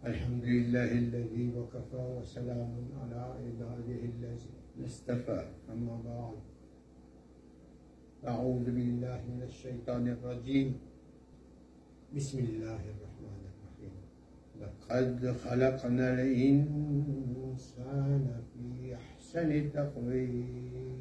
الحمد لله الذي وكفى وسلام على عباده الذين اصطفى. أما بعد أعوذ بالله من الشيطان الرجيم. بسم الله الرحمن الرحيم. لقد خلقنا الإنسان في أحسن تقويم.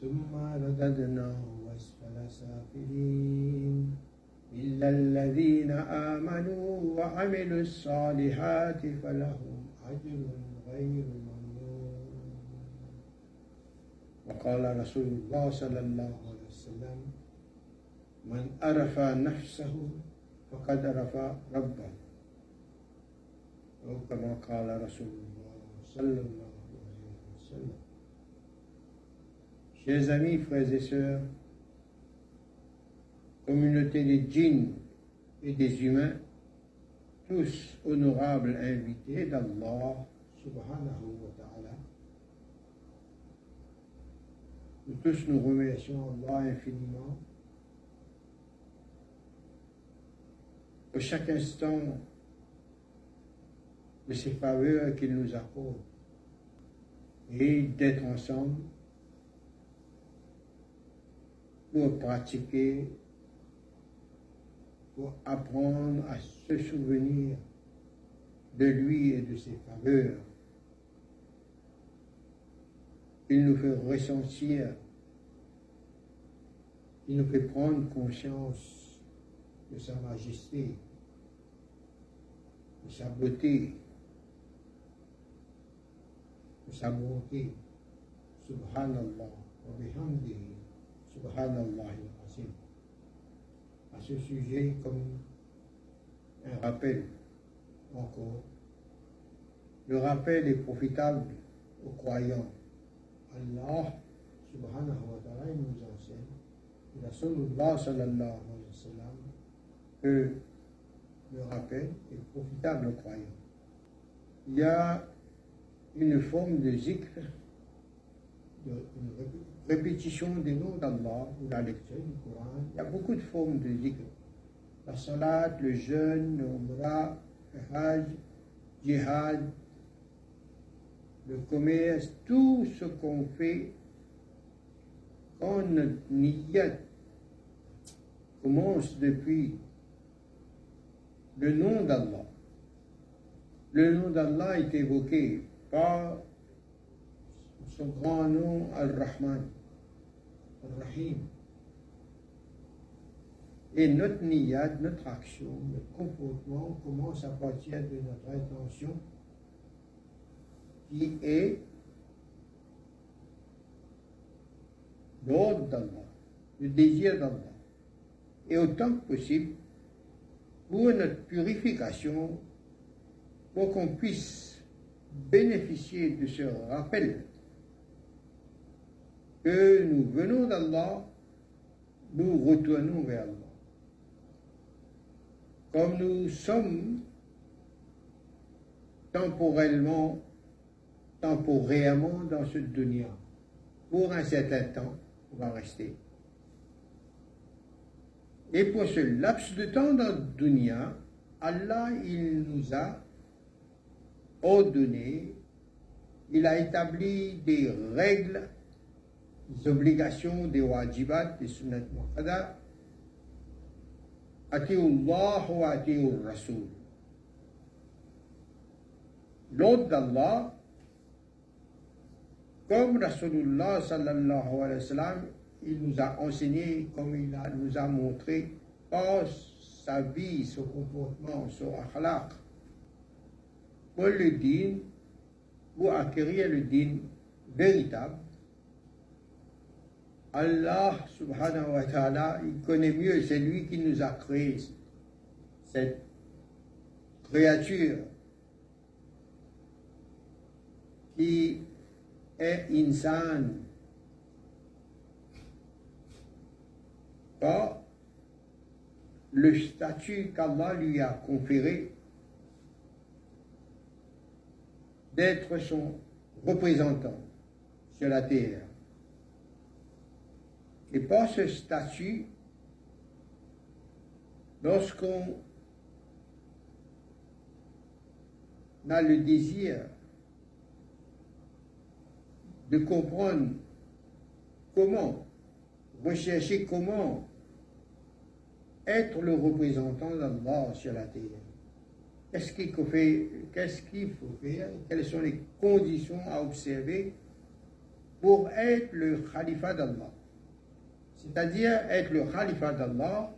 ثم رددناه أسفل سافلين إلا الذين آمنوا وعملوا الصالحات فلهم أجر غير ممنون. وقال رسول الله صلى الله عليه وسلم من عرف نفسه فقد عرف ربه. أو كما قال رسول الله صلى الله عليه وسلم. Chers amis, frères et sœurs, communauté des djinns et des humains, tous honorables invités d'Allah subhanahu wa ta'ala. Nous tous nous remercions Allah infiniment pour chaque instant de ses faveurs qu'il nous accorde et d'être ensemble pour pratiquer pour apprendre à se souvenir de lui et de ses faveurs. Il nous fait ressentir, il nous fait prendre conscience de sa majesté, de sa beauté, de sa bonté. Subhanallah wa bihamdihi, subhanallah ce sujet comme un rappel encore. Le rappel est profitable aux croyants. Allah subhanahu wa ta'ala nous enseigne, et Rasulullah sallallahu alayhi wa sallam, que le rappel est profitable aux croyants. Il y a une forme de zikr, de, une répétition des noms d'Allah ou la lecture du Coran. Il y a beaucoup de formes de zikr. La salat, le jeûne, le umrah, le hajj, jihad, le commerce, tout ce qu'on fait quand notre niyat commence depuis le nom d'Allah. Le nom d'Allah est évoqué par grand nom Al-Rahman, Al-Rahim. Et notre niyad, notre action, notre comportement commence à partir de notre intention qui est l'ordre d'Allah, le désir d'Allah. Et autant que possible, pour notre purification, pour qu'on puisse bénéficier de ce rappel que nous venons d'Allah, nous retournons vers Allah. Comme nous sommes temporellement, temporairement dans ce dunya, pour un certain temps, on va rester. Et pour ce laps de temps dans dunya, Allah, il nous a ordonné, il a établi des règles obligations, des wajibat, des sunnat muqaddar. Allah wa ati'ur Rasul. L'ordre d'Allah, comme Rasulullah sallallahu alayhi wa sallam, il nous a enseigné, comme il nous a montré par sa vie, son comportement, son akhlaq, pour le din, pour acquérir le din véritable, Allah subhanahu wa ta'ala, il connaît mieux, c'est lui qui nous a créé cette créature qui est insan par le statut qu'Allah lui a conféré d'être son représentant sur la terre. Et par ce statut, lorsqu'on a le désir de comprendre comment, rechercher comment être le représentant d'Allah sur la terre. Qu'est-ce qu'il faut faire, faut faire Quelles sont les conditions à observer pour être le khalifa d'Allah c'est-à-dire être le khalifa d'Allah,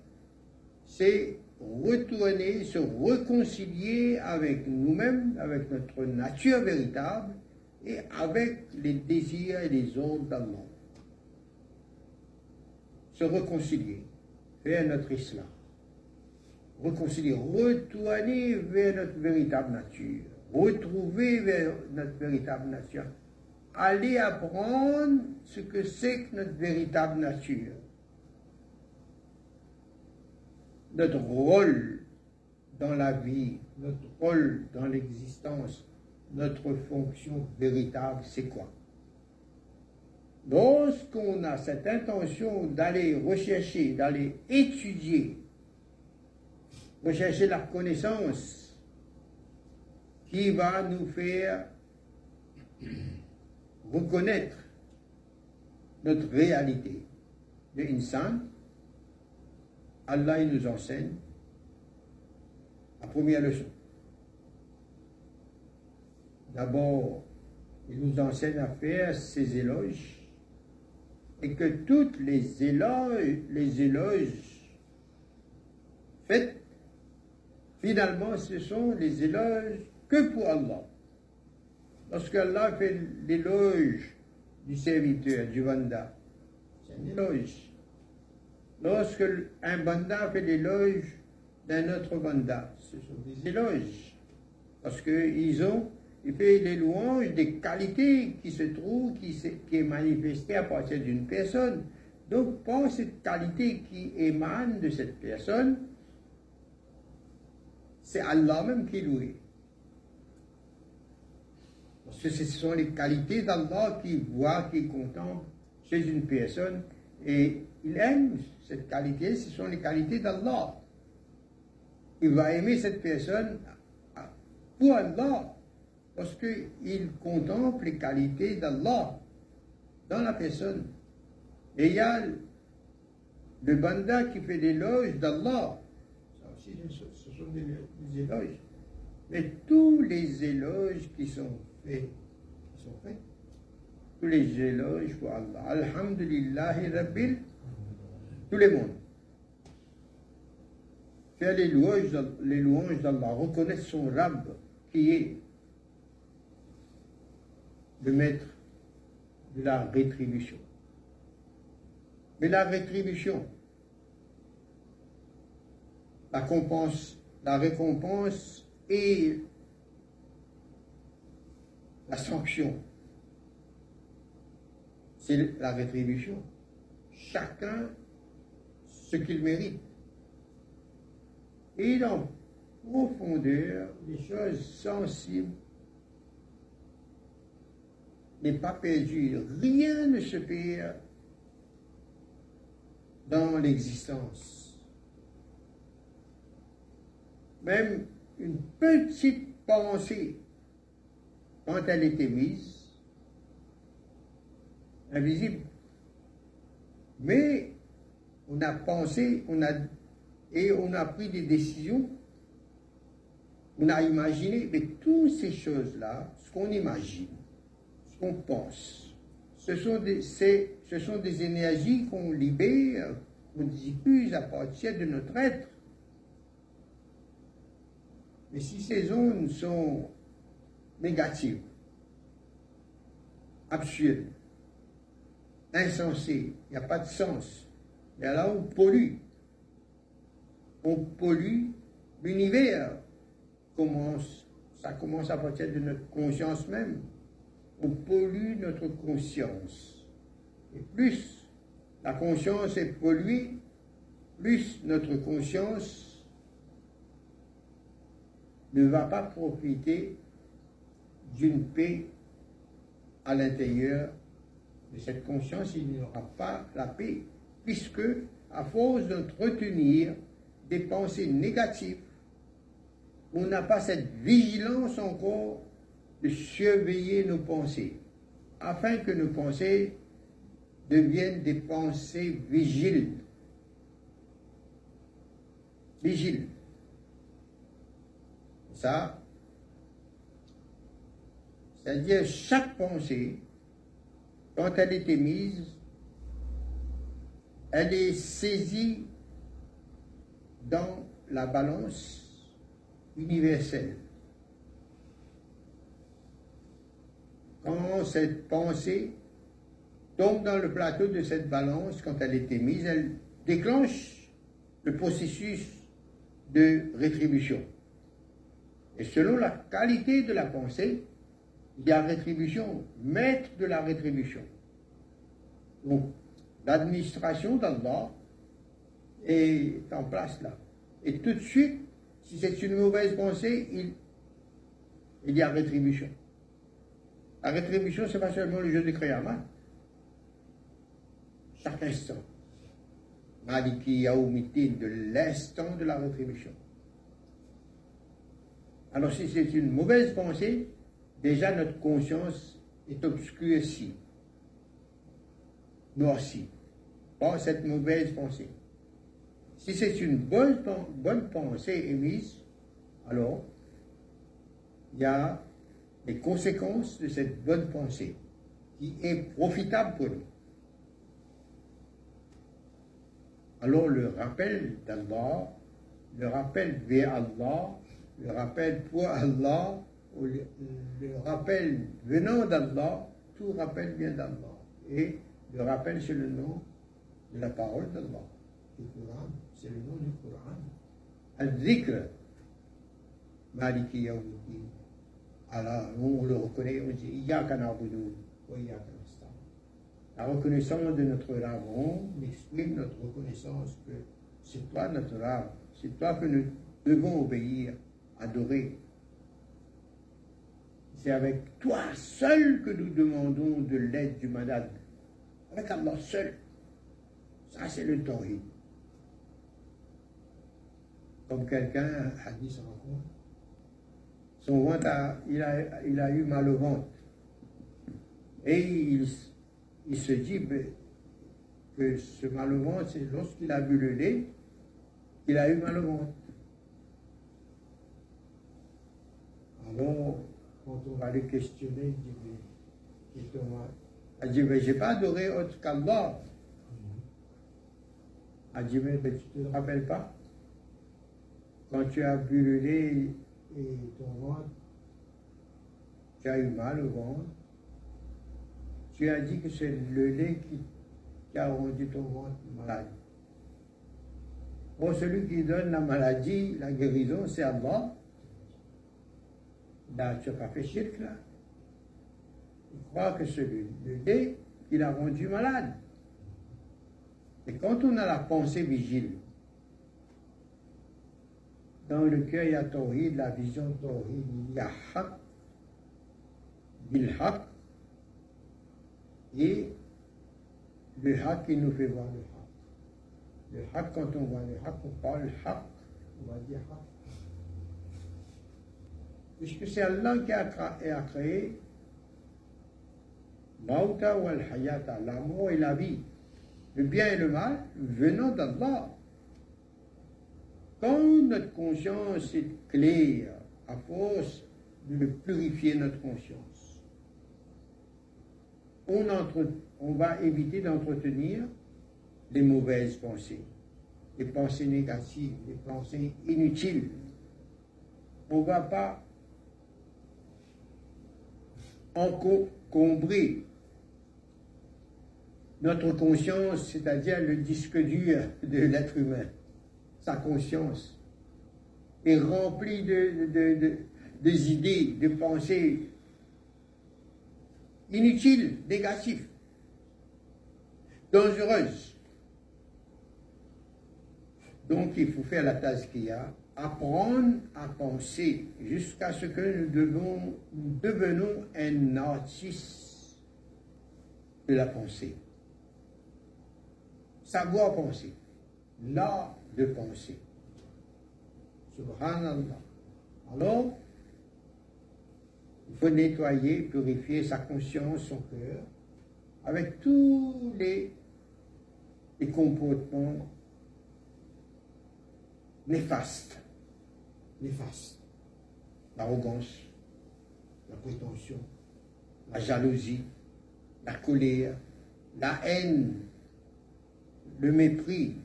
c'est retourner, se réconcilier avec nous-mêmes, avec notre nature véritable et avec les désirs et les ordres d'Allah. Se réconcilier, faire notre islam. Réconcilier, retourner vers notre véritable nature, retrouver vers notre véritable nature, aller apprendre ce que c'est que notre véritable nature. Notre rôle dans la vie, notre rôle dans l'existence, notre fonction véritable, c'est quoi? Lorsqu'on a cette intention d'aller rechercher, d'aller étudier, rechercher la connaissance qui va nous faire reconnaître notre réalité de insan, Allah nous enseigne la première leçon. D'abord, il nous enseigne à faire ses éloges et que toutes les éloges, les éloges faites, finalement, ce sont les éloges que pour Allah. Lorsque Allah fait l'éloge du serviteur, du vanda, c'est un éloge. Lorsque un banda fait l'éloge d'un autre banda, ce sont des éloges. Parce qu'ils ont, il fait les louanges des qualités qui se trouvent, qui, qui est manifestée à partir d'une personne. Donc, par cette qualité qui émane de cette personne, c'est Allah même qui est ce sont les qualités d'Allah qui voit, qui contemple chez une personne et il aime cette qualité, ce sont les qualités d'Allah. Il va aimer cette personne pour Allah, parce qu'il contemple les qualités d'Allah dans la personne. Et il y a le banda qui fait l'éloge d'Allah. Ce sont des, éloges. Mais tous les éloges qui sont faits, sont faits, tous les éloges pour Allah. Alhamdulillah Rabbil tout le monde. Faire les louanges, les louanges d'Allah, reconnaître son Rab qui est le maître de la rétribution. Mais la rétribution, la récompense, la récompense et la sanction, c'est la rétribution. Chacun ce qu'il mérite. Et dans profondeur, les choses sensibles n'est pas perdu. Rien ne se perd dans l'existence. Même une petite pensée, quand elle est émise, invisible, mais on a pensé, on a, et on a pris des décisions, on a imaginé, mais toutes ces choses-là, ce qu'on imagine, ce qu'on pense, ce sont des, ce sont des énergies qu'on libère, qu'on diffuse à partir de notre être. Mais si ces zones sont négatives, absurdes, insensées, il n'y a pas de sens, et là, on pollue. On pollue l'univers. Ça commence à partir de notre conscience même. On pollue notre conscience. Et plus la conscience est polluée, plus notre conscience ne va pas profiter d'une paix à l'intérieur de cette conscience, il n'y aura pas la paix puisque, à force d'entretenir des pensées négatives, on n'a pas cette vigilance encore de surveiller nos pensées, afin que nos pensées deviennent des pensées vigiles. Vigiles. Ça, c'est-à-dire chaque pensée, quand elle est émise, elle est saisie dans la balance universelle. Quand cette pensée tombe dans le plateau de cette balance, quand elle est émise, elle déclenche le processus de rétribution. Et selon la qualité de la pensée, il y a rétribution, maître de la rétribution. Donc, l'administration d'Allah est en place là. Et tout de suite, si c'est une mauvaise pensée, il, y a rétribution. La rétribution, ce n'est pas seulement le jeu de Kriyama. Chaque instant. Maliki Yaoumitin, de l'instant de la rétribution. Alors si c'est une mauvaise pensée, déjà notre conscience est obscurcie, noircie, par cette mauvaise pensée. Si c'est une bonne, pensée émise, alors il y a les conséquences de cette bonne pensée qui est profitable pour nous. Alors le rappel d'Allah, le rappel vers Allah, le rappel pour Allah, le, le rappel venant d'Allah, tout rappel vient d'Allah. Et le rappel, c'est le nom de la parole d'Allah, du Coran c'est le nom du Coran. Al-Zikr, Maliki Yawmuddin. Alors, on le reconnaît, on dit Iyaka na'budu wa Iyaka La reconnaissance de notre Rabbon exprime notre reconnaissance que c'est toi notre Rab, c'est toi que nous devons obéir, adorer. C'est avec toi seul que nous demandons de l'aide du malade. Avec Allah seul. Ça, c'est le tawhid comme quelqu'un a dit son ventre. Son ventre, il, a, il a eu mal au ventre. Et il, se dit que ce mal au ventre, c'est lorsqu'il a bu le lait qu'il a eu mal au ventre. Alors, quand on va le questionner, il dit, mais, dit, mais j'ai pas adoré autre qu'Allah. Elle dit, mais, mais tu te rappelles pas? Quand tu as bu le lait et ton ventre, tu as eu mal au ventre, tu as dit que c'est le lait qui, a rendu ton ventre malade. Pour celui qui donne la maladie, la guérison, c'est Allah. Pas fait shirk là. Il croit que c'est le, le lait qui l'a rendu malade. Et quand on a la pensée vigile, dans le cœur, il y a Tawhid, la vision Tawhid. Il y a Haq, Bil Haq, et le Haq qui nous fait voir le Haq. Le Haq, quand on voit le Haq, on parle Haq, on va dire Haq. Puisque c'est Allah qui a créé Mauta Hayata, la et la vie, le bien et le mal venant d'Allah. Quand notre conscience est claire, à force de purifier notre conscience, on, on va éviter d'entretenir les mauvaises pensées, les pensées négatives, les pensées inutiles. On ne va pas encombrer notre conscience, c'est-à-dire le disque dur de l'être humain sa conscience est remplie de, de, des idées, de pensées inutiles, négatives, dangereuses. Donc il faut faire la tasse qu'il y a, apprendre à penser jusqu'à ce que nous, devons, devenons un artiste de la pensée. Savoir penser. L'art de penser. Subhanallah. Alors, il faut nettoyer, purifier sa conscience, son cœur, avec tous les comportements néfastes. Néfastes. L'arrogance, la prétention, la jalousie, la colère, la haine, le mépris,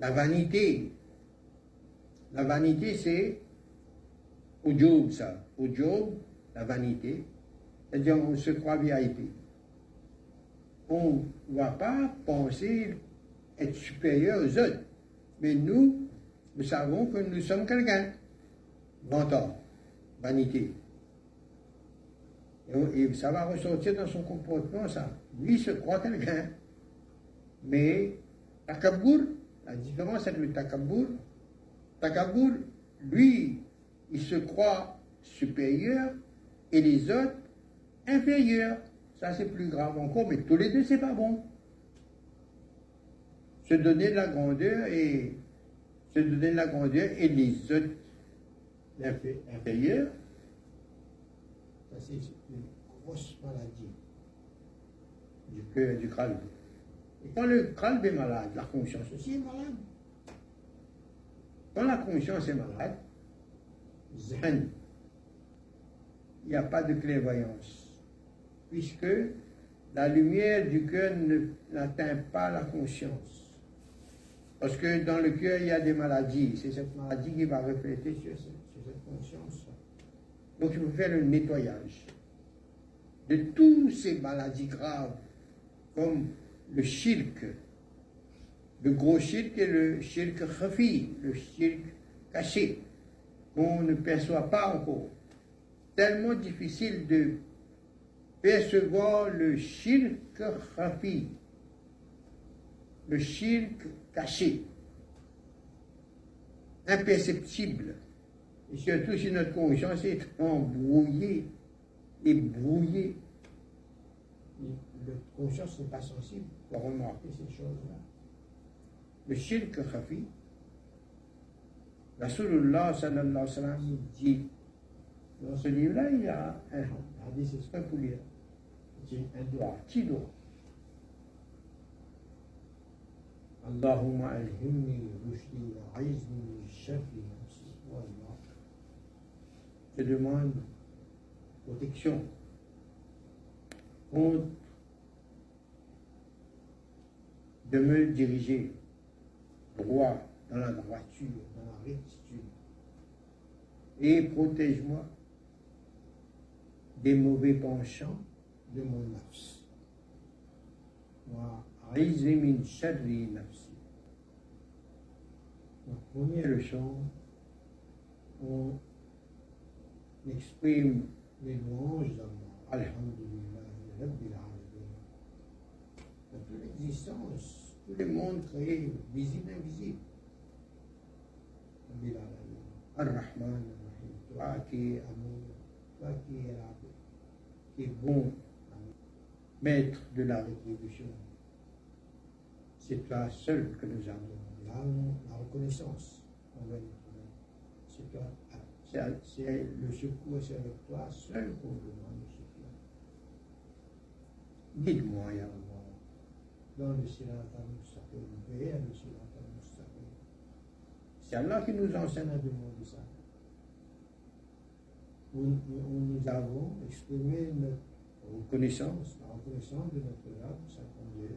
la vanité. La vanité, c'est au job, ça. Au job, la vanité. C'est-à-dire, on se croit VIP. On ne va pas penser être supérieur aux autres. Mais nous, nous savons que nous sommes quelqu'un. Mentor, vanité. Et, ça va ressortir dans son comportement, ça. Lui se croit quelqu'un. Mais Takabour, la différence avec le Takabour, Takabour, lui, il se croit supérieur et les autres inférieurs. Ça, c'est plus grave encore, mais tous les deux, c'est pas bon. Se donner de la grandeur et se donner la grandeur les autres inférieurs, ça, c'est une grosse maladie du cœur, du crâne. Et quand le crâne est malade, la conscience aussi est malade. Quand la conscience est malade, zen, il n'y a pas de clairvoyance, puisque la lumière du cœur n'atteint pas la conscience. Parce que dans le cœur, il y a des maladies. C'est cette maladie qui va refléter sur cette, conscience. Donc il faut faire le nettoyage de toutes ces maladies graves, comme le shirk, le gros shirk et le shirk khafi, le shirk caché, qu'on ne perçoit pas encore. Tellement difficile de percevoir le shirk khafi, le shirk caché, imperceptible. Et surtout si notre conscience est embrouillée et brouillée. Notre conscience n'est pas sensible pour remarquer ces choses-là. Le shirk khafi, Rasulullah sallallahu alayhi wa dit, dans ce livre-là, il y a un. C'est un doigt, petit doigt. Rushdi wa aizni shafi nafsi wa Allah. Je demande protection contre de me diriger droit dans la droiture, dans la rectitude. Et protège-moi des mauvais penchants de mon nafs. Moi, min shadri nafsi. Donc, première leçon, on exprime les louanges d'Allah. Alhamdulillah, Rabbil Alamin. Dans toute l'existence, tout le monde créé, visible invisible. Rabbil Alamin. Ar-Rahman, Ar-Rahim. Toi qui es amour, toi qui es là, qui est bon, maître de la rétribution. C'est toi seul que nous avons la, reconnaissance envers C'est toi c'est le secours, c'est avec toi seul qu'on demande le secours. Guide-moi, Ya Allah, dans le Sirat al-Mustaqim, vers le Sirat al-Mustaqim. C'est Allah qui nous enseigne à demander ça. Où, nous avons exprimé notre reconnaissance, la reconnaissance de notre âme, sa grandeur,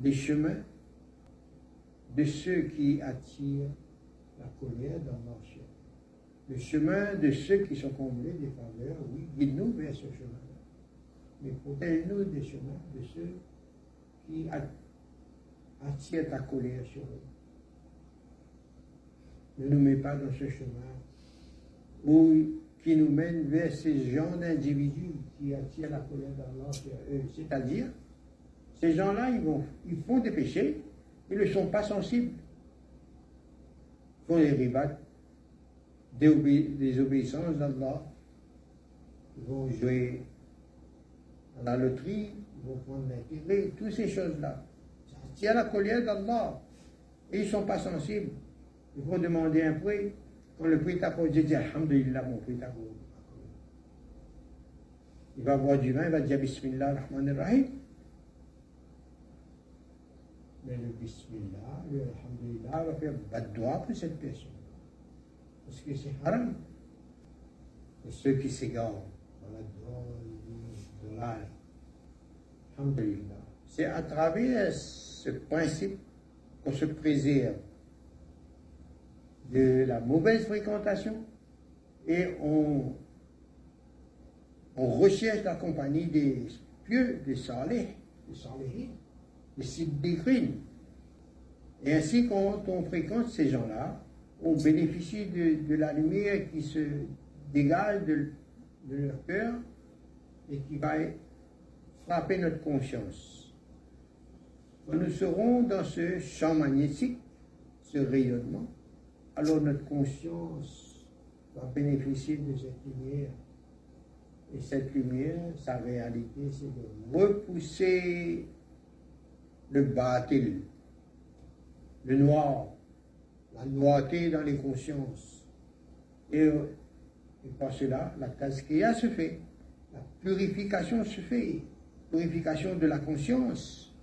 les chemins de ceux qui attirent la colère dans leur le chemin de ceux qui sont comblés des faveurs, oui, guide-nous vers ce chemin-là. Mais protège-nous des chemins de ceux qui attirent ta colère sur eux. ne nous met pas dans ce chemin où, qui nous mène vers ces gens d'individus qui attirent la colère d'Allah sur eux. C'est-à-dire, ces gens-là, ils, vont, ils font des péchés, ils ne sont pas sensibles. Ils font les ribats, des, obéissances d'Allah, ils vont jouer à la loterie, ils vont prendre l'intérêt, toutes ces choses-là. Ça attire la colère d'Allah. Et ils ne sont pas sensibles. Ils vont demander un prix. Quand le prix est dit Alhamdulillah, mon prix est. Il va boire du vin, il va dire Bismillah rahman rahim Mais le Bismillah, le Alhamdulillah va faire baddoua pour cette personne. Parce que c'est haram. Pour ceux qui s'égarent Alhamdulillah. C'est à travers ce principe qu'on se préserve de la mauvaise fréquentation et on, on recherche la compagnie des pieux, des salés, des des siddiqines. Et ainsi, quand on fréquente ces gens-là, on bénéficie de, la lumière qui se dégage de, de leur cœur et qui va frapper notre conscience. Quand nous serons dans ce champ magnétique, ce rayonnement, alors notre conscience va bénéficier de cette lumière. Et cette lumière, sa réalité, c'est de repousser le bâtil, le noir, la noirté dans les consciences. Et, par cela, la tasquia se fait, la purification se fait, purification de la conscience.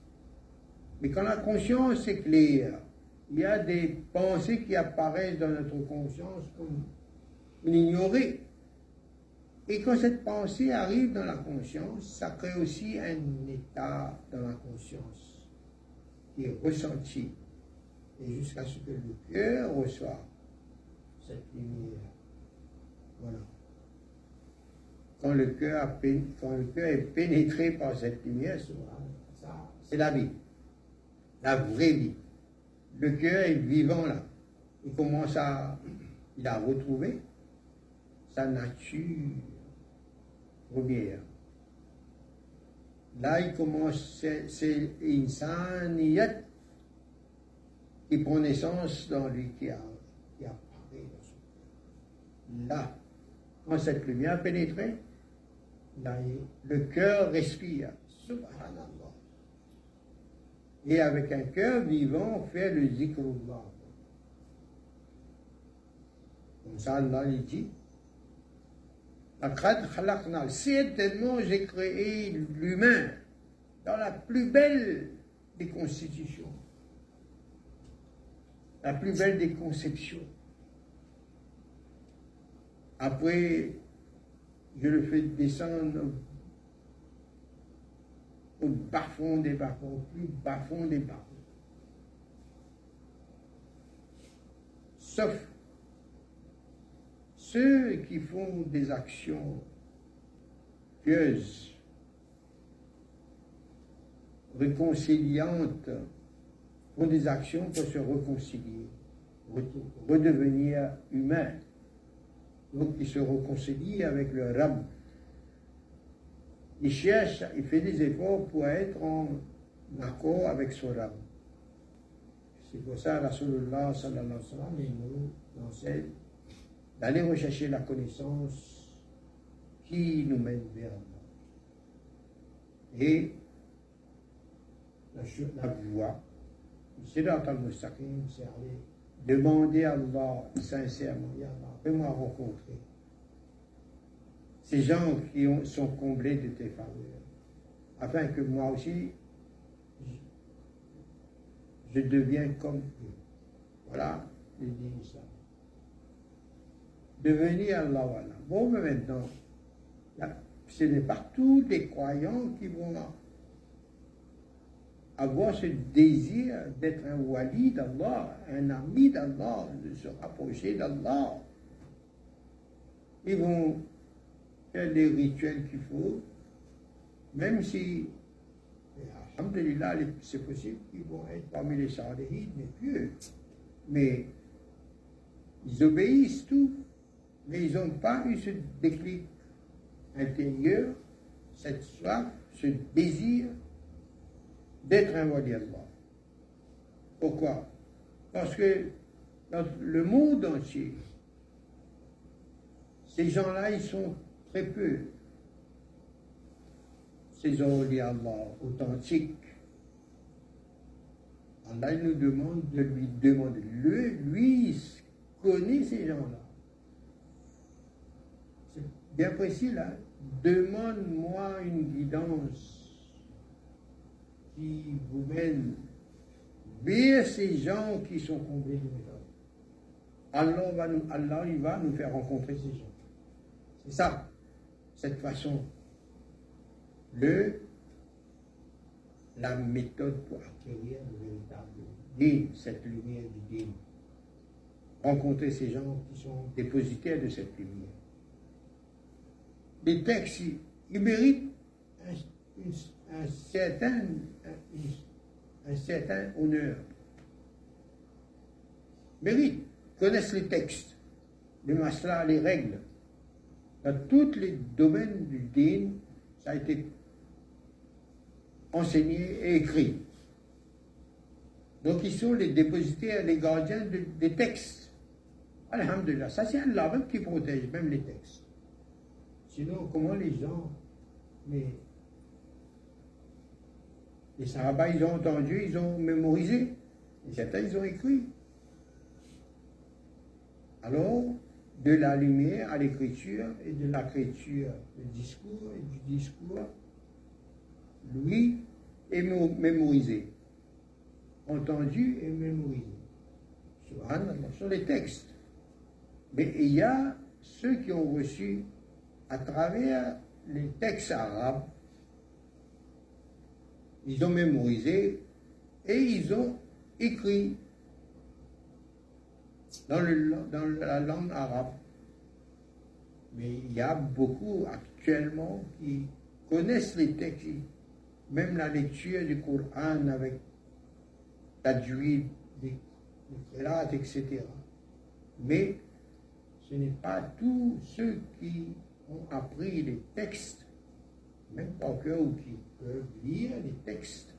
Mais quand la conscience est claire, il y a des pensées qui apparaissent dans notre conscience comme ignorées. Et quand cette pensée arrive dans la conscience, ça crée aussi un état dans la conscience ressenti. Et jusqu'à ce que le cœur reçoive cette lumière. Voilà. Quand le cœur, quand le cœur est pénétré par cette lumière, c'est la vie. La vraie vie le cœur est vivant là. Il commence à, il a retrouvé sa nature première. Là, il commence, c'est insaniyat qui prend naissance dans lui, qui, a, qui apparaît dans son cœur. Là, quand cette lumière a pénétré, là, le cœur respire. Subhanallah et avec un cœur vivant, fait le zikrullah. Comme ça, Allah il dit Certainement, j'ai créé l'humain dans la plus belle des constitutions, la plus belle des conceptions. Après, je le fais descendre au bas-fond des bas-fonds, au plus bas-fond des bas-fonds. Sauf ceux qui font des actions pieuses, réconciliantes, font des actions pour se réconcilier, redevenir humains. Donc ils se réconcilient avec leur âme il cherche, il fait des efforts pour être en accord avec son âme. C'est pour ça, Rasulullah sallallahu alayhi wa sallam, nous enseigne d'aller rechercher la connaissance qui nous mène vers Allah. Et la, la voie, c'est dans le c'est aller demander à Allah sincèrement, Ya Allah, fais-moi rencontrer ces gens qui sont comblés de tes faveurs, afin que moi aussi, je, devienne comme eux. Voilà le ça. Devenir Allah. Bon, mais maintenant, ce n'est pas tous les croyants qui vont avoir ce désir d'être un wali d'Allah, un ami d'Allah, de se rapprocher d'Allah. Ils vont les rituels qu'il faut, même si, alhamdulillah, c'est possible qu'ils vont être parmi les salihides, mais pieux. Mais Ils obéissent tout, mais ils n'ont pas eu ce déclic intérieur, cette soif, ce désir d'être un wali Allah. Pourquoi? Parce que dans le monde entier, ces gens-là, ils sont très peu. Ces wali Allah authentiques. Allah nous demande de lui demander. Lui, il connaît ces gens-là. Bien précis là. Demande-moi une guidance qui vous mène vers ces gens qui sont comblés de. Allah, va Allah il va nous faire rencontrer ces gens. C'est ça, cette façon. Le, la méthode pour acquérir le véritable din, cette lumière du din. Rencontrer ces gens qui sont dépositaires de cette lumière. Les textes, ils méritent un, un certain, un, un certain honneur. Méritent, connaissent les textes, les maslas, les règles. Dans tous les domaines du din, ça a été enseigné et écrit. Donc ils sont les dépositaires, les gardiens de- des textes. Alhamdulillah, ça c'est Allah même qui protège même les textes. Sinon, comment les gens, les, les Sahaba, ils ont entendu, ils ont mémorisé, et certains, ils ont écrit. Alors, de la lumière à l'écriture, et de l'écriture au discours, et du discours, lui, est mé- mémorisé. Entendu et mémorisé. Sur les textes. Mais il y a ceux qui ont reçu à travers les textes arabes, ils ont mémorisé et ils ont écrit dans, le- dans la langue arabe. Mais il y a beaucoup actuellement qui connaissent les textes, même la lecture du Coran avec tajwid, des, etc. Mais ce n'est pas tous ceux qui ont appris les textes, même par cœur ou qui peuvent lire les textes.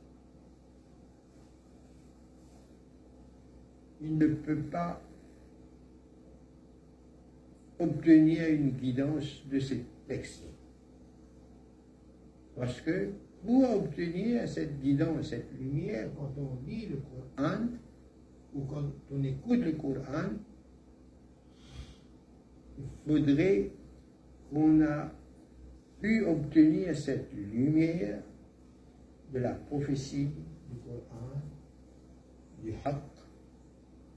Ils ne peuvent pas obtenir une guidance de ces textes. Parce que pour obtenir cette guidance, cette lumière, quand on lit le Coran ou quand on écoute le Coran, il faudrait qu'on a pu obtenir cette lumière de la prophétie du Coran, du Haqq,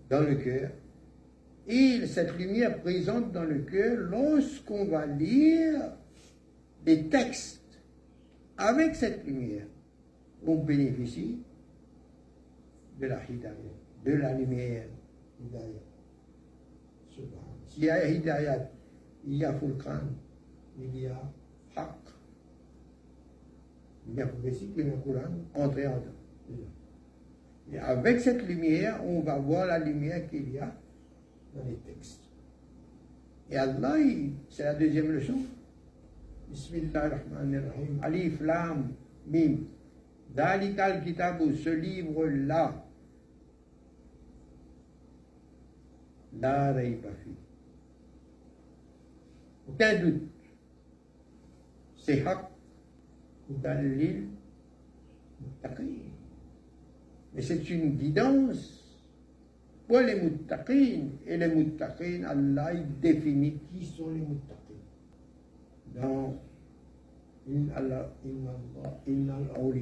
dans le cœur. Et cette lumière présente dans le cœur lorsqu'on va lire les textes avec cette lumière, on bénéficie de la hidayah, de la lumière hidayah. Y a il y a Furqan, il y a Haqq. Il y a le Coran, entré en temps. Et avec cette lumière, on va voir la lumière qu'il y a dans les textes. Et Allah, c'est la deuxième leçon. Bismillahirrahmanirrahim. Alif, Lam, Mim. Dalikal Kitabu, ce livre-là. La rayba fi aucun doute, c'est Hak dans l'île Mais c'est une guidance. Pour les Moutakines. Et les Moutakines, Allah définit qui sont les Moutakines. Dans Inna Allah, Inna Allah,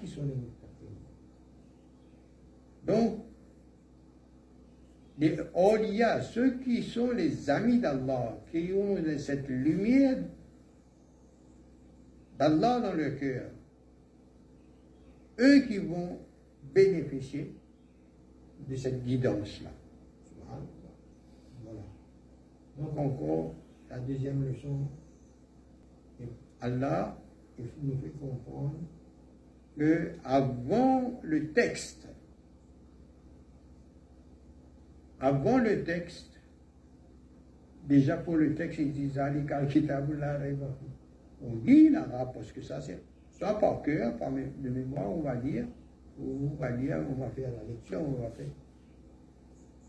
qui sont les donc, les awliya, ceux qui sont les amis d'Allah, qui ont cette lumière d'Allah dans leur cœur, eux qui vont bénéficier de cette guidance-là. Voilà. Donc encore, la deuxième leçon, Allah il nous fait comprendre que avant le texte, avant le texte, déjà pour le texte, ils disent On lit l'arabe parce que ça, c'est soit par cœur, par de mémoire, on va lire, on va lire, on va faire la lecture, on va faire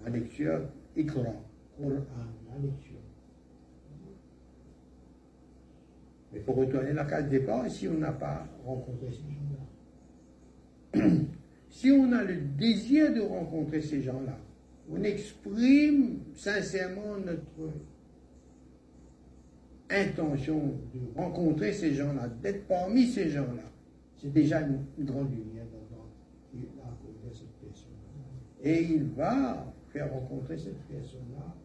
la lecture, la lecture. Mais pour retourner la case départ, si on n'a pas rencontré ces gens-là, si on a le désir de rencontrer ces gens-là, on exprime sincèrement notre intention de rencontrer ces gens-là, d'être parmi ces gens-là, c'est déjà une, grande lumière dans, rencontré cette personne. Et il va faire rencontrer cette personne-là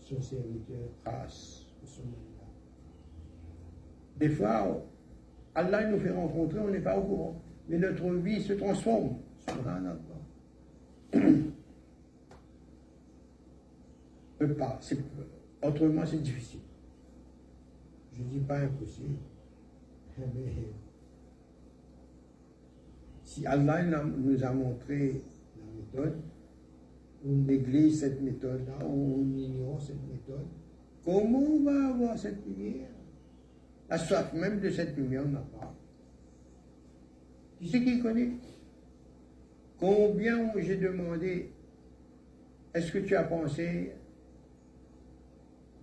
son serviteur grâce de son. Des fois, Allah nous fait rencontrer, on n'est pas au courant. Mais notre vie se transforme. pas. Autrement, c'est difficile. Je ne dis pas impossible. Mais si Allah nous a montré la méthode, on néglige cette méthode-là, on ignore cette méthode, comment on va avoir cette lumière? La soif même de cette lumière, on n'a pas. Qui c'est qui connaît? Combien j'ai demandé, est-ce que tu as pensé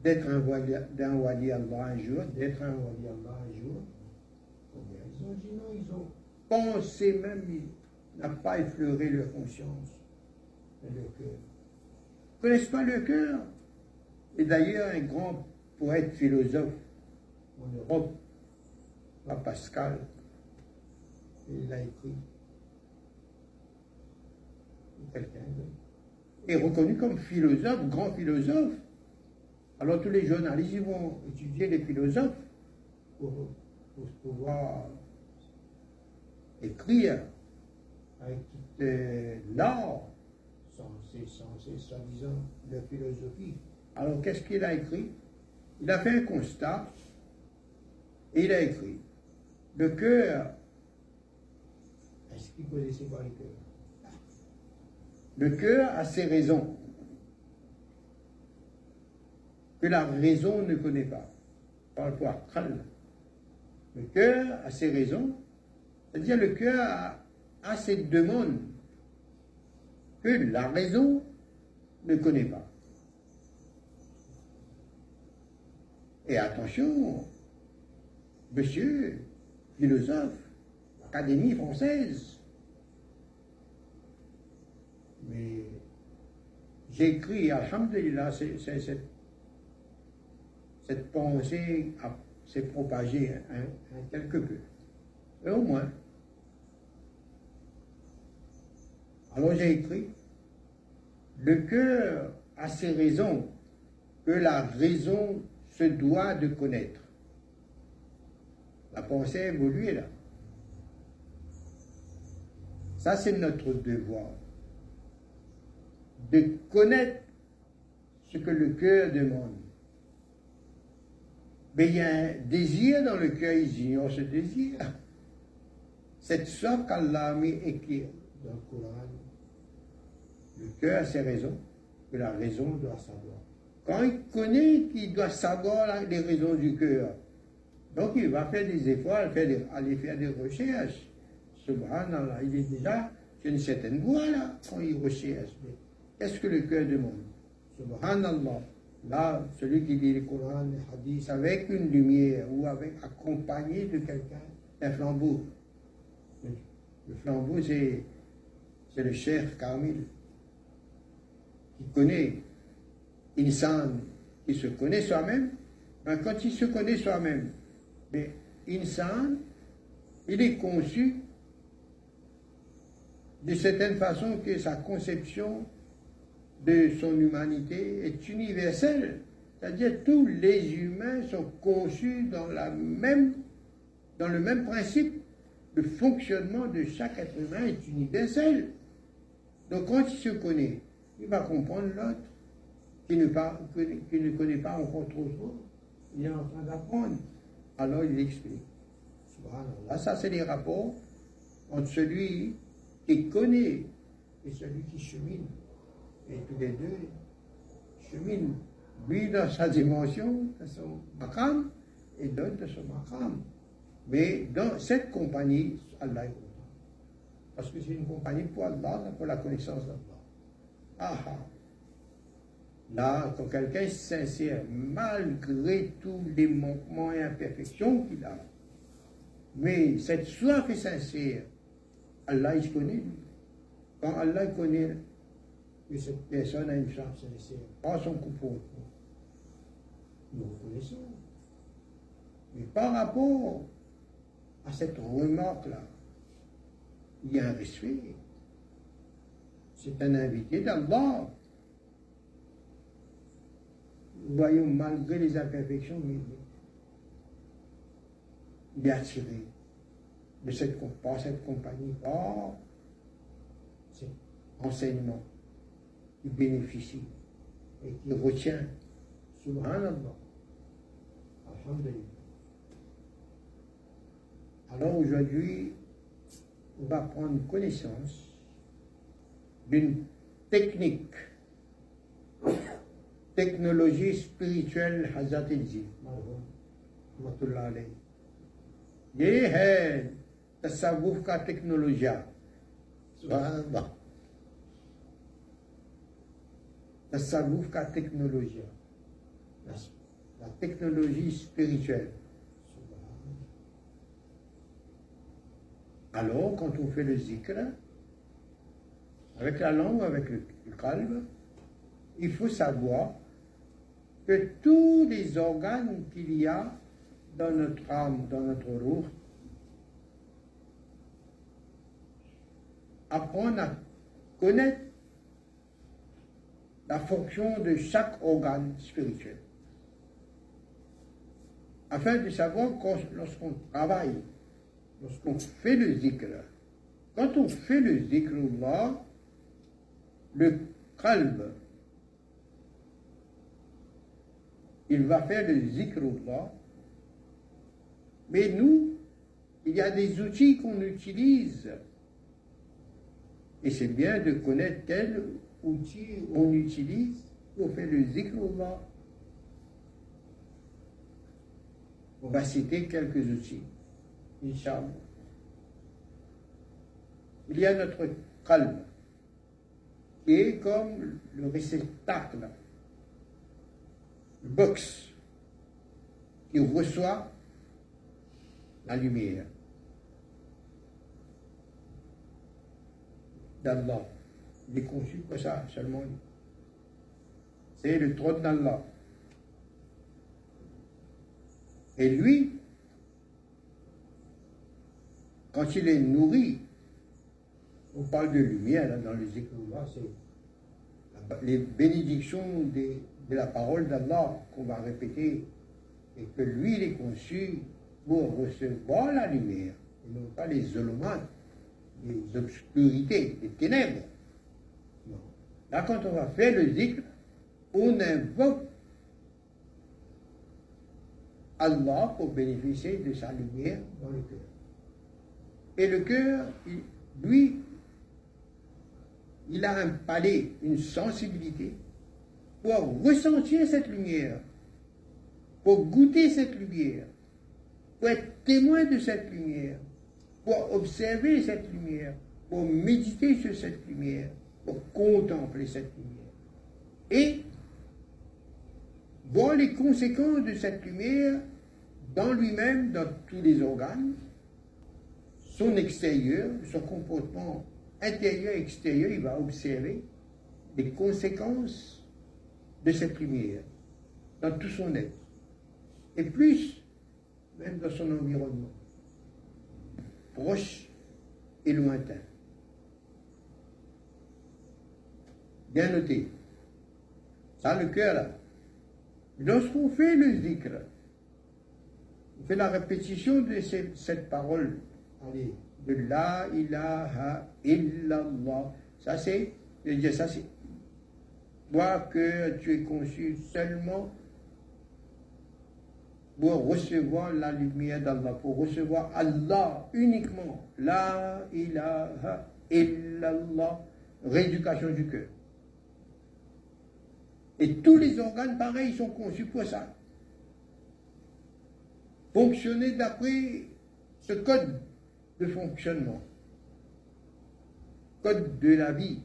d'être un wali, d'un Allah un jour, d'être un wali Allah un jour. Ils ont dit non, ils ont pensé même, ils n'ont pas effleuré leur conscience, leur cœur. Ils ne connaissent pas le cœur? Et d'ailleurs, un grand poète philosophe en Europe, Pascal, il a écrit, quelqu'un est reconnu comme philosophe, grand philosophe, alors tous les journalistes ils vont étudier les philosophes pour, pouvoir écrire avec tout l'art censé, censé, soi-disant, de philosophie. Alors qu'est-ce qu'il a écrit? Il a fait un constat et il a écrit le cœur. Est-ce qu'il connaissait pas le cœur? Le cœur a ses raisons que la raison ne connaît pas. Par Le cœur a ses raisons, c'est-à-dire le cœur a, ses demandes que la raison ne connaît pas. Et attention, monsieur, philosophe, Académie française, mais j'ai écrit, Alhamdulillah, c'est cette pensée s'est propagée un, quelque peu. Et au moins. Alors j'ai écrit, le cœur a ses raisons que la raison se doit de connaître. La pensée a évolué là. Ça, c'est notre devoir. De connaître ce que le cœur demande mais il y a un désir dans le cœur, ils ignorent ce désir. Cette soif qu'Allah a mis écrit dans le Coran, le cœur a ses raisons, que la raison doit savoir. Quand il connaît qu'il doit savoir les raisons du cœur, donc il va faire des efforts, aller faire des recherches. Subhanallah, il est déjà sur une certaine voie là, quand il recherche. Qu'est-ce que le cœur demande? Subhanallah. Là, celui qui lit le Coran, les hadiths, avec une lumière ou avec accompagné de quelqu'un, un flambeau. Le flambeau, c'est, le cher Kamil qui connaît Insan, qui se connaît soi-même. Ben, quand il se connaît soi-même, mais Insan, il est conçu de certaine façon que sa conception de son humanité est universelle. C'est-à-dire tous les humains sont conçus dans, la même, dans le même principe. Le fonctionnement de chaque être humain est universel. Donc quand il se connaît, il va comprendre l'autre qui ne, qui ne connaît pas encore trop trop. Il est en train d'apprendre. Alors il explique. Voilà, ça c'est les rapports entre celui qui connaît et celui qui chemine. Et tous les deux cheminent. Lui dans sa dimension, dans son makam, et l'autre dans son makam. Mais dans cette compagnie, Allah est content. Parce que c'est une compagnie pour Allah, pour la connaissance d'Allah. Ah ah. Là, quand quelqu'un est sincère, malgré tous les manquements et imperfections qu'il a, mais cette soif est sincère, Allah il connaît. Quand Allah connaît que cette personne a une soif sincère, pas son coupon, nous reconnaissons. Mais par rapport à cette remarque-là, il y a un respect. C'est un invité d'Allah. Voyons, malgré les imperfections, il est attiré de cette, par cette compagnie, par cet enseignement qui bénéficie et qui retient. Subhanallah. Alhamdulillah. Alors aujourd'hui, on va prendre connaissance d'une technique, technologie spirituelle Hazrat Ilji. ये है तस्वुफ का टेक्नोलॉजिया la la technologie spirituelle. Alors, quand on fait le zikr, avec la langue, avec le, le calme, il faut savoir que tous les organes qu'il y a dans notre âme, dans notre roue, apprendre à connaître la fonction de chaque organe spirituel. Afin de savoir lorsqu'on travaille, lorsqu'on fait le zikr, quand on fait le zikr le calme, il va faire le zikr mais nous, il y a des outils qu'on utilise. Et c'est bien de connaître quel outil on utilise pour faire le zikr On va citer quelques outils. Inch'Allah. Il y a notre calme, qui est comme le réceptacle, le box, qui reçoit la lumière d'Allah. Il est conçu pour ça seulement. C'est le trône d'Allah. Et lui, quand il est nourri, on parle de lumière dans les c'est les bénédictions de la parole d'Allah qu'on va répéter, et que lui, il est conçu pour recevoir la lumière, et non pas les zolomates, les obscurités, les ténèbres. Là, quand on va faire le zikr, on invoque Allah pour bénéficier de sa lumière dans le cœur. Et le cœur, lui, il a un palais, une sensibilité pour ressentir cette lumière, pour goûter cette lumière, pour être témoin de cette lumière, pour observer cette lumière, pour méditer sur cette lumière, pour contempler cette lumière. Et voir les conséquences de cette lumière dans lui-même, dans tous les organes, son extérieur, son comportement intérieur extérieur, il va observer les conséquences de cette lumière dans tout son être. Et plus même dans son environnement, proche et lointain. Bien noté. Ça, le cœur là. Lorsqu'on fait le zikr, on fait la répétition de cette parole, allez, de la ilaha illallah. Ça c'est, ça c'est, toi que tu es conçu seulement pour recevoir la lumière d'Allah, pour recevoir Allah uniquement. La ilaha illallah, rééducation du cœur. Et tous les organes, pareils, sont conçus pour ça. Fonctionner d'après ce code de fonctionnement, code de la vie.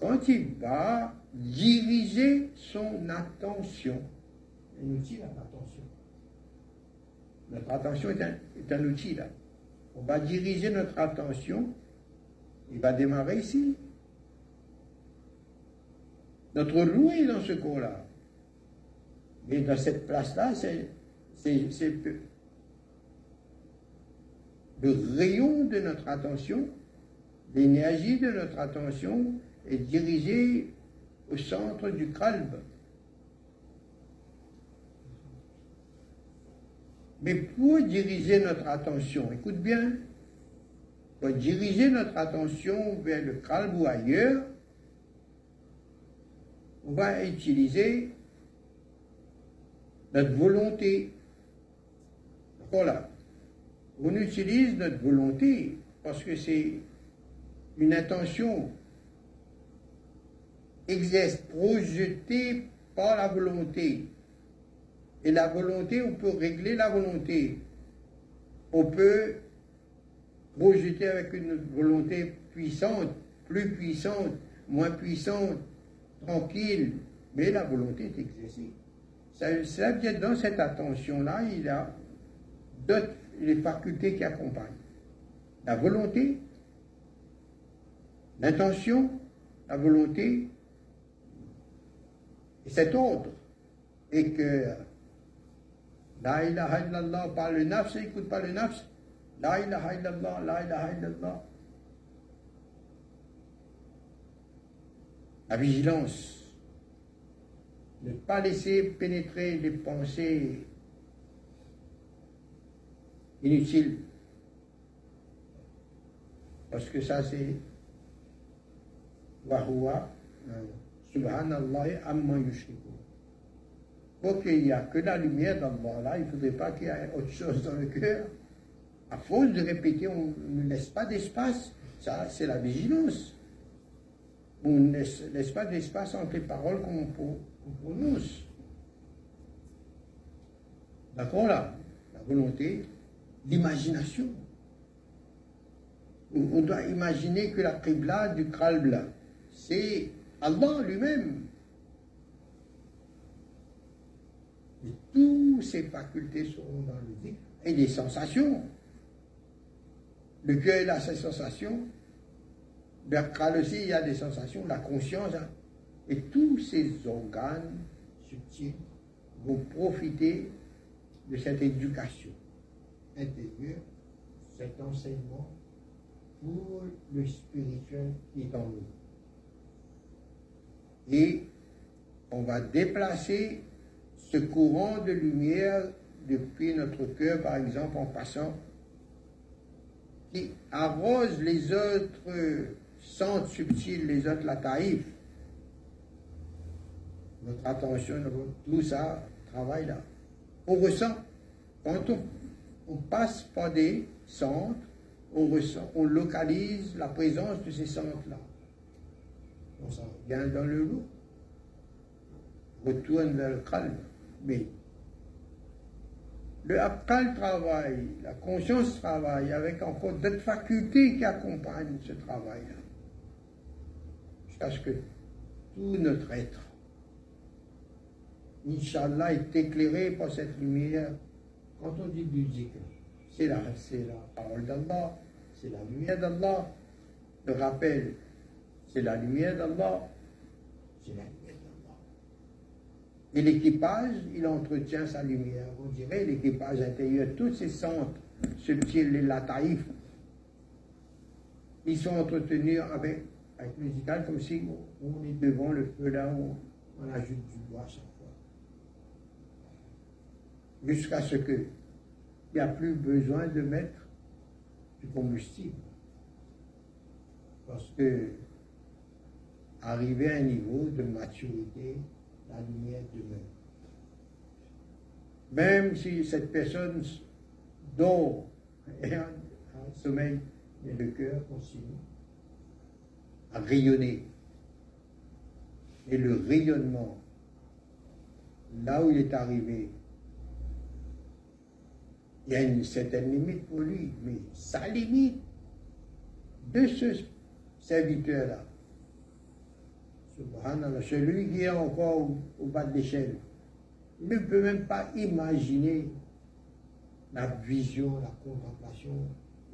Quand il va diriger son attention, un outil l'attention. Notre attention est un, est un outil là. On va diriger notre attention, il va démarrer ici. Notre est dans ce cours-là. Mais dans cette place-là, c'est le rayon de notre attention, l'énergie de notre attention est dirigée au centre du calme. Mais pour diriger notre attention, écoute bien, pour diriger notre attention vers le calme ou ailleurs, on va utiliser notre volonté. Voilà. On utilise notre volonté parce que c'est une intention exerce projetée par la volonté. Et la volonté, on peut régler la volonté. On peut projeter avec une volonté puissante, plus puissante, moins puissante, tranquille, mais la volonté est exercée. Ça, ça vient dans cette attention-là, il a d'autres les facultés qui accompagnent. La volonté, l'intention, la volonté, et cet ordre. Et que La ilaha illallah par le nafs, écoute pas le nafs. La ilaha illallah, la ilaha illallah. La vigilance. Ne pas laisser pénétrer les pensées inutiles. Parce que ça, c'est Wahua, Subhanallah amma yushriku. Pour qu'il n'y a que la lumière d'Allah là, il ne faudrait pas qu'il y ait autre chose dans le cœur. À force de répéter, on ne laisse pas d'espace. Ça, c'est la vigilance. On ne laisse, pas d'espace entre les paroles qu'on prononce. D'accord là? La volonté, l'imagination. On doit imaginer que la Qibla du Kralbla, c'est Allah lui-même. Toutes ces facultés seront dans le zikr. Et les sensations. Le cœur a ses sensations. Le aussi, il y a des sensations. La conscience. Hein. Et tous ces organes subtils vont profiter de cette éducation intérieure, cet enseignement pour le spirituel qui est en nous et on va déplacer ce courant de lumière depuis notre cœur, par exemple, en passant, qui arrose les autres centres subtils, les autres lataïfs. Notre attention, tout ça travaille là. On ressent, quand on, passe par des centres, on ressent, on localise la présence de ces centres-là on s'en vient dans le loup, retourne vers le calme. Mais le apcal travaille, la conscience travaille avec encore d'autres facultés qui accompagnent ce travail-là. Jusqu'à ce que tout notre être, Inch'Allah, est éclairé par cette lumière. Quand on dit du c'est la, la parole d'Allah, c'est la lumière d'Allah, le rappel c'est la lumière d'Allah. C'est la lumière d'Allah. Et l'équipage, il entretient sa lumière. On dirait l'équipage intérieur, tous ces centres subtils, les lataïfs, ils sont entretenus avec, avec musical comme si on est devant le feu là où on ajoute du bois chaque fois. Jusqu'à ce qu'il n'y a plus besoin de mettre du combustible. Parce que arriver à un niveau de maturité la lumière demeure. Même si cette personne dort et a un sommeil, mais le cœur continue rayonner. Et le rayonnement, là où il est arrivé, il y a une certaine limite pour lui, mais sa limite de ce serviteur-là, celui qui est encore au, bas de l'échelle, ne peut même pas imaginer la vision, la contemplation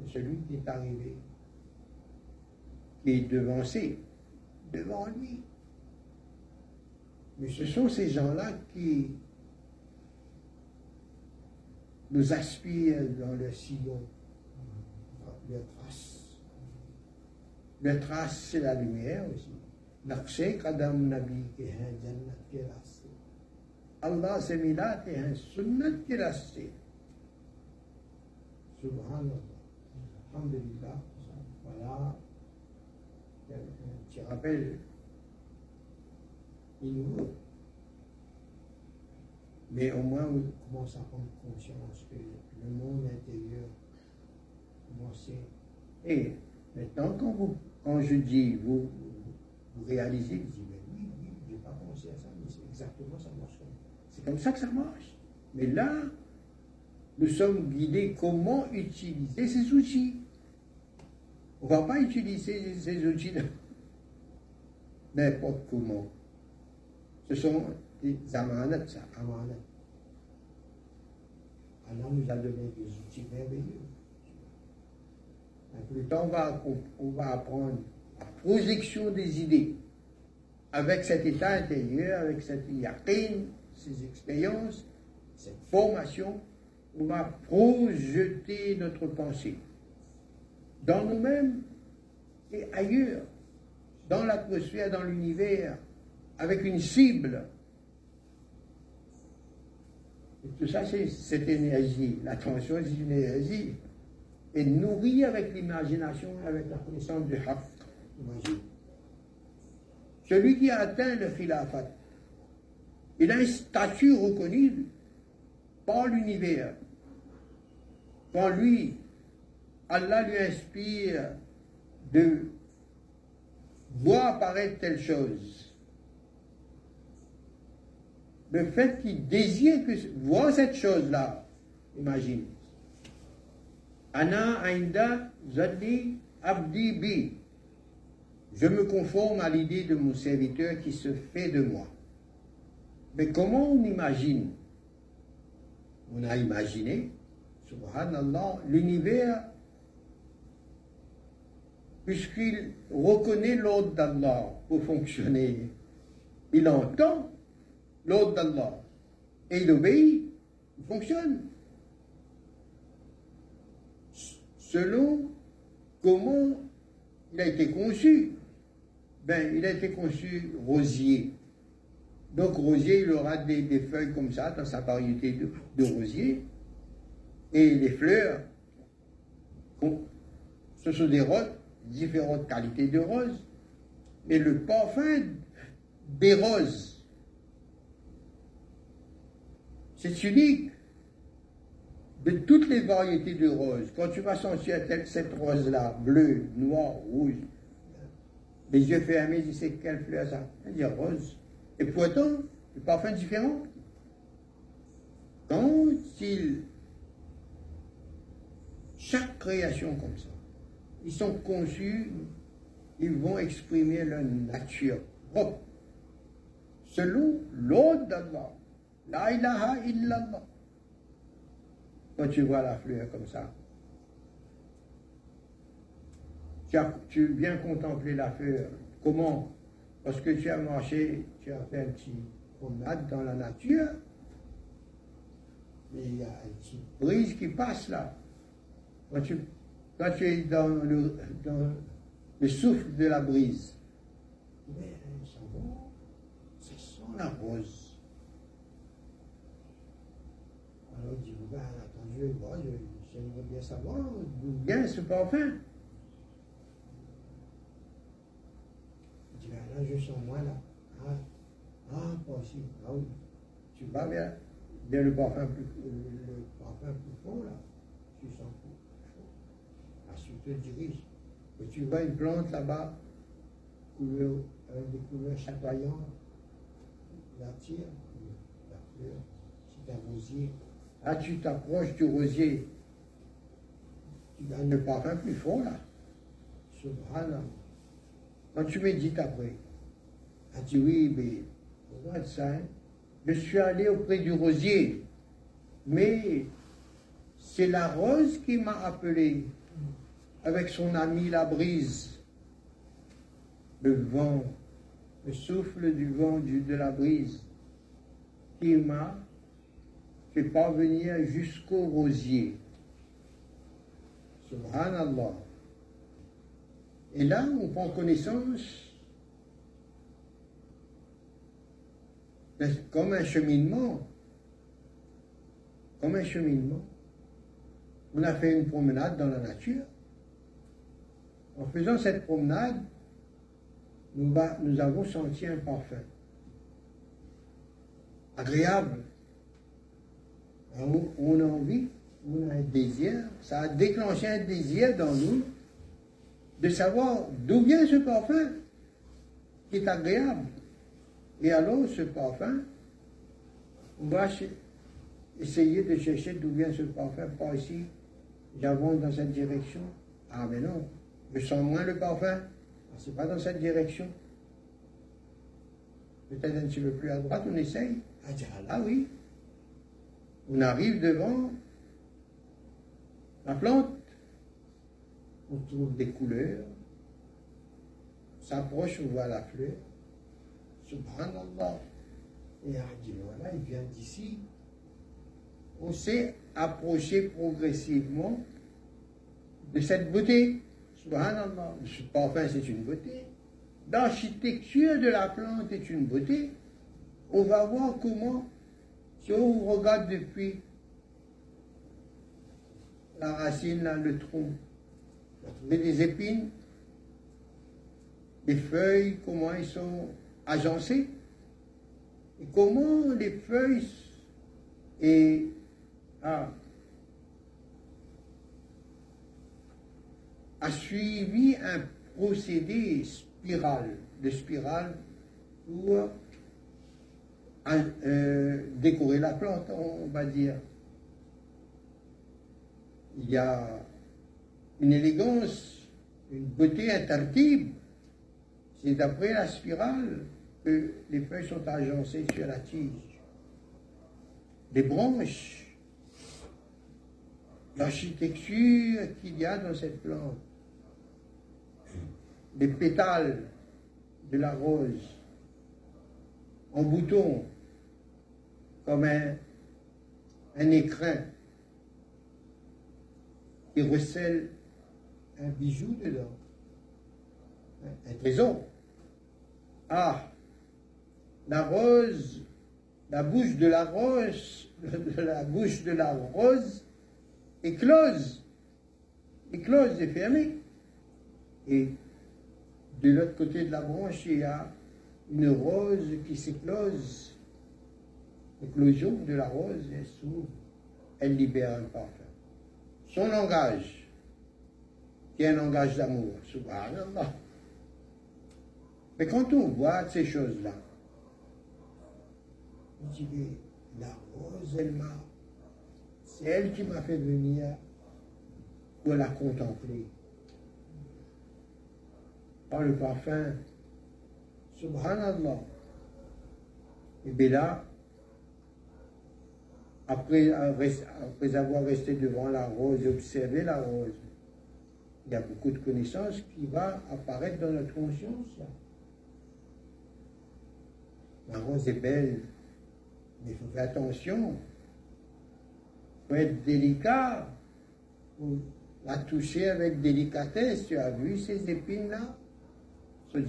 de celui qui est arrivé, les devancer devant lui. Mais ce sont ces gens-là qui nous aspirent dans le sillon, le trace. Le trace, c'est la lumière aussi. Allah s'est mis là, c'est un sunnat qui est Subhanallah. Alhamdulillah. Voilà qui rappelle les nouveaux. Mais au moins, on commence à prendre conscience que le monde intérieur commençait. Et maintenant, quand, vous, quand je dis, vous, vous réalisez, vous dites, mais oui, oui, je n'ai pas pensé à ça, mais c'est exactement ça marche. C'est comme ça que ça marche. Mais là, nous sommes guidés comment utiliser ces outils. On ne va pas utiliser ces outils n'importe comment. Ce sont des amanats, ça, amanats. Allah nous a donné des outils merveilleux. Plus tard, on va, on va apprendre projection des idées, avec cet état intérieur, avec cette yaqin, ces expériences, cette formation, on va projeter notre pensée dans nous-mêmes et ailleurs, dans l'atmosphère, dans l'univers, avec une cible. Tout ça, c'est cette énergie. L'attention, c'est une énergie. Et nourrie avec l'imagination, avec la connaissance du haq. Celui qui a atteint le khilafat, il a un statut reconnu par l'univers. Quand lui, Allah lui inspire de voir apparaître telle chose, le fait qu'il désire que, voir cette chose-là, imagine. Ana Ainda Zaddi Abdi Bi. Je me conforme à l'idée de mon serviteur qui se fait de moi. Mais comment on imagine? On a imaginé, subhanallah, l'univers, puisqu'il reconnaît l'ordre d'Allah pour fonctionner. Il entend l'ordre d'Allah et il obéit, il fonctionne. Selon comment il a été conçu ben, il a été conçu rosier. Donc rosier, il aura des, feuilles comme ça dans sa variété de, rosier. Et les fleurs, ce sont des roses, différentes qualités de roses. Mais le parfum des roses, c'est unique de toutes les variétés de roses. Quand tu vas sentir cette rose-là, bleue, noire, rouge, les yeux fermés, dit c'est quelle fleur ça Il dit rose. Et pourtant, le parfum différent. Quand il. Chaque création comme ça, ils sont conçus, ils vont exprimer leur nature propre, selon l'ordre d'Allah. La ilaha illallah. Quand tu vois la fleur comme ça, tu, viens contempler la fleur. Comment? Parce que tu as marché, tu as fait un petit promenade dans la nature, mais il y a une petite brise qui passe là. Quand tu, es dans le, le souffle de la brise, mais ça bon, ça sent la rose. Alors tu ben, attends, je vais voir, j'aimerais bien savoir d'où vient ce parfum. là, je sens moi là. Ah, ah pas ici. Ah oui. Tu vas vers, vers le, parfum plus, le, parfum plus fond, là. Tu sens plus chaud. Ah, tu te diriges. Et tu vois une plante là-bas, avec des couleurs chatoyantes. La tire, la fleur, c'est un rosier. Ah, tu t'approches du rosier. Tu gagnes le parfum plus fort, là. Subhanallah. Quand tu médites après, a dit oui, mais regarde ça, hein. je suis allé auprès du rosier, mais c'est la rose qui m'a appelé avec son ami la brise, le vent, le souffle du vent de la brise, qui m'a fait parvenir jusqu'au rosier. Subhanallah. Et là, on prend connaissance comme un cheminement. Comme un cheminement. On a fait une promenade dans la nature. En faisant cette promenade, nous, avons senti un parfum agréable. On a envie, on a un désir, ça a déclenché un désir dans nous de savoir d'où vient ce parfum qui est agréable. Et alors, ce parfum, on va essayer de chercher d'où vient ce parfum. Pas ici, j'avance dans cette direction. Ah, mais non, je sens moins le parfum. Ah, c'est pas dans cette direction. Peut-être un petit peu plus à droite, on essaye. Ah, là, oui. On arrive devant la plante. On trouve des couleurs. On s'approche, on voit la fleur. Subhanallah. Et voilà, il vient d'ici. On s'est approché progressivement de cette beauté. Subhanallah. Enfin, c'est une beauté. L'architecture de la plante est une beauté. On va voir comment, si on regarde depuis la racine, là, le tronc, on va des épines, des feuilles, comment ils sont agencé et comment les feuilles et a, a suivi un procédé spirale, de spirale pour euh, décorer la plante, on va dire. Il y a une élégance, une beauté intartible. C'est d'après la spirale que les feuilles sont agencées sur la tige. Les branches, l'architecture qu'il y a dans cette plante, les pétales de la rose en bouton, comme un, un écrin qui recèle un bijou dedans, un trésor. Ah, la rose, la bouche de la rose, la bouche de la rose est close, est close, est fermée. Et de l'autre côté de la branche, il y a une rose qui s'éclose. L'éclosion de la rose, elle s'ouvre, elle libère un parfum. Son langage, qui est un langage d'amour, subhanallah. Mais quand on voit ces choses-là, la rose, elle m'a, c'est elle qui m'a fait venir pour la contempler. Par le parfum, subhanallah. Et là, après, après avoir resté devant la rose et observé la rose, il y a beaucoup de connaissances qui vont apparaître dans notre conscience. La rose est belle, mais il faut faire attention. Il faut être délicat. pour la toucher avec délicatesse. Tu as vu ces épines-là? Ce.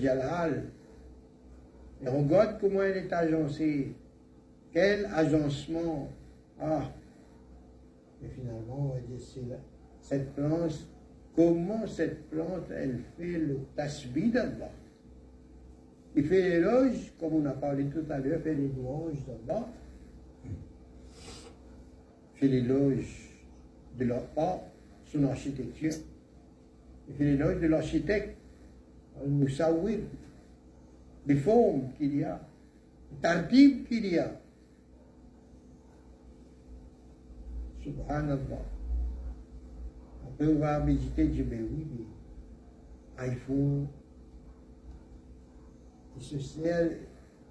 Et regarde comment elle est agencée? Quel agencement? Ah Et finalement, on va dire, cette plante, comment cette plante, elle fait le tasbih d'Allah? Il fait l'éloge, comme on a parlé tout à l'heure, fait les louanges d'Allah. Fait l'éloge de leur art, son architecture. Il fait l'éloge de l'architecte, Al-Moussaouir, des formes qu'il y a, des tartibs qu'il y a. Subhanallah. Après, on va méditer, dire, mais oui, mais il faut. Il se sert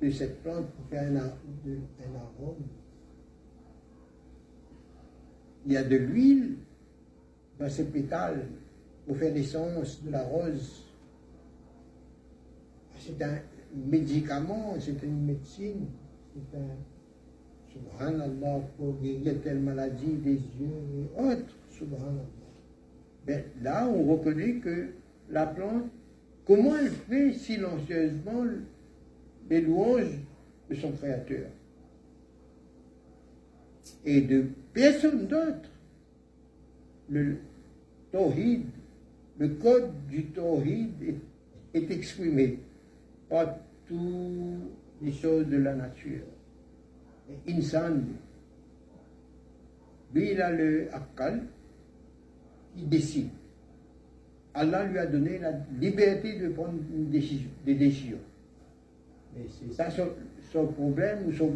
de cette plante pour faire un, un arôme. Il y a de l'huile dans ces pétales pour faire l'essence de la rose. C'est un médicament, c'est une médecine, c'est un. Subhanallah, pour guérir telle maladie des yeux et autres. Subhanallah. Mais là, on reconnaît que la plante, comment elle fait silencieusement les louanges de son Créateur? Et de personne d'autre. Le tawhid, le code du tawhid est, exprimé par toutes les choses de la nature. Insan, lui, il a le akal, il décide. Allah lui a donné la liberté de prendre des décisions. Mais c'est ça son, problème ou son,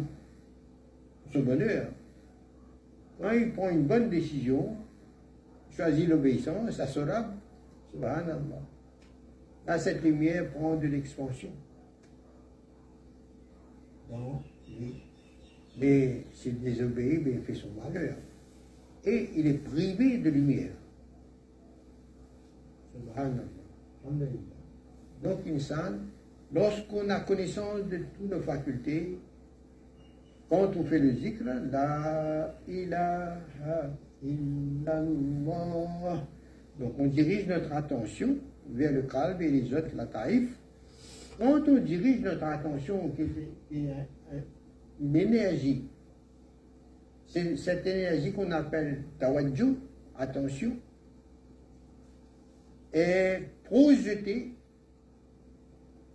bonheur. Quand il prend une bonne décision, choisit l'obéissance, ça sera subhanallah. Là, cette lumière prend de l'expansion. Mais s'il désobéit, il fait son malheur. Et il est privé de lumière. Donc, insan, lorsqu'on a connaissance de toutes nos facultés, quand on fait le zikr, la ilaha illallah. Donc on dirige notre attention vers le calme et les autres, la taïf. Quand on dirige notre attention, une énergie, c'est cette énergie qu'on appelle tawadju, attention, est projetée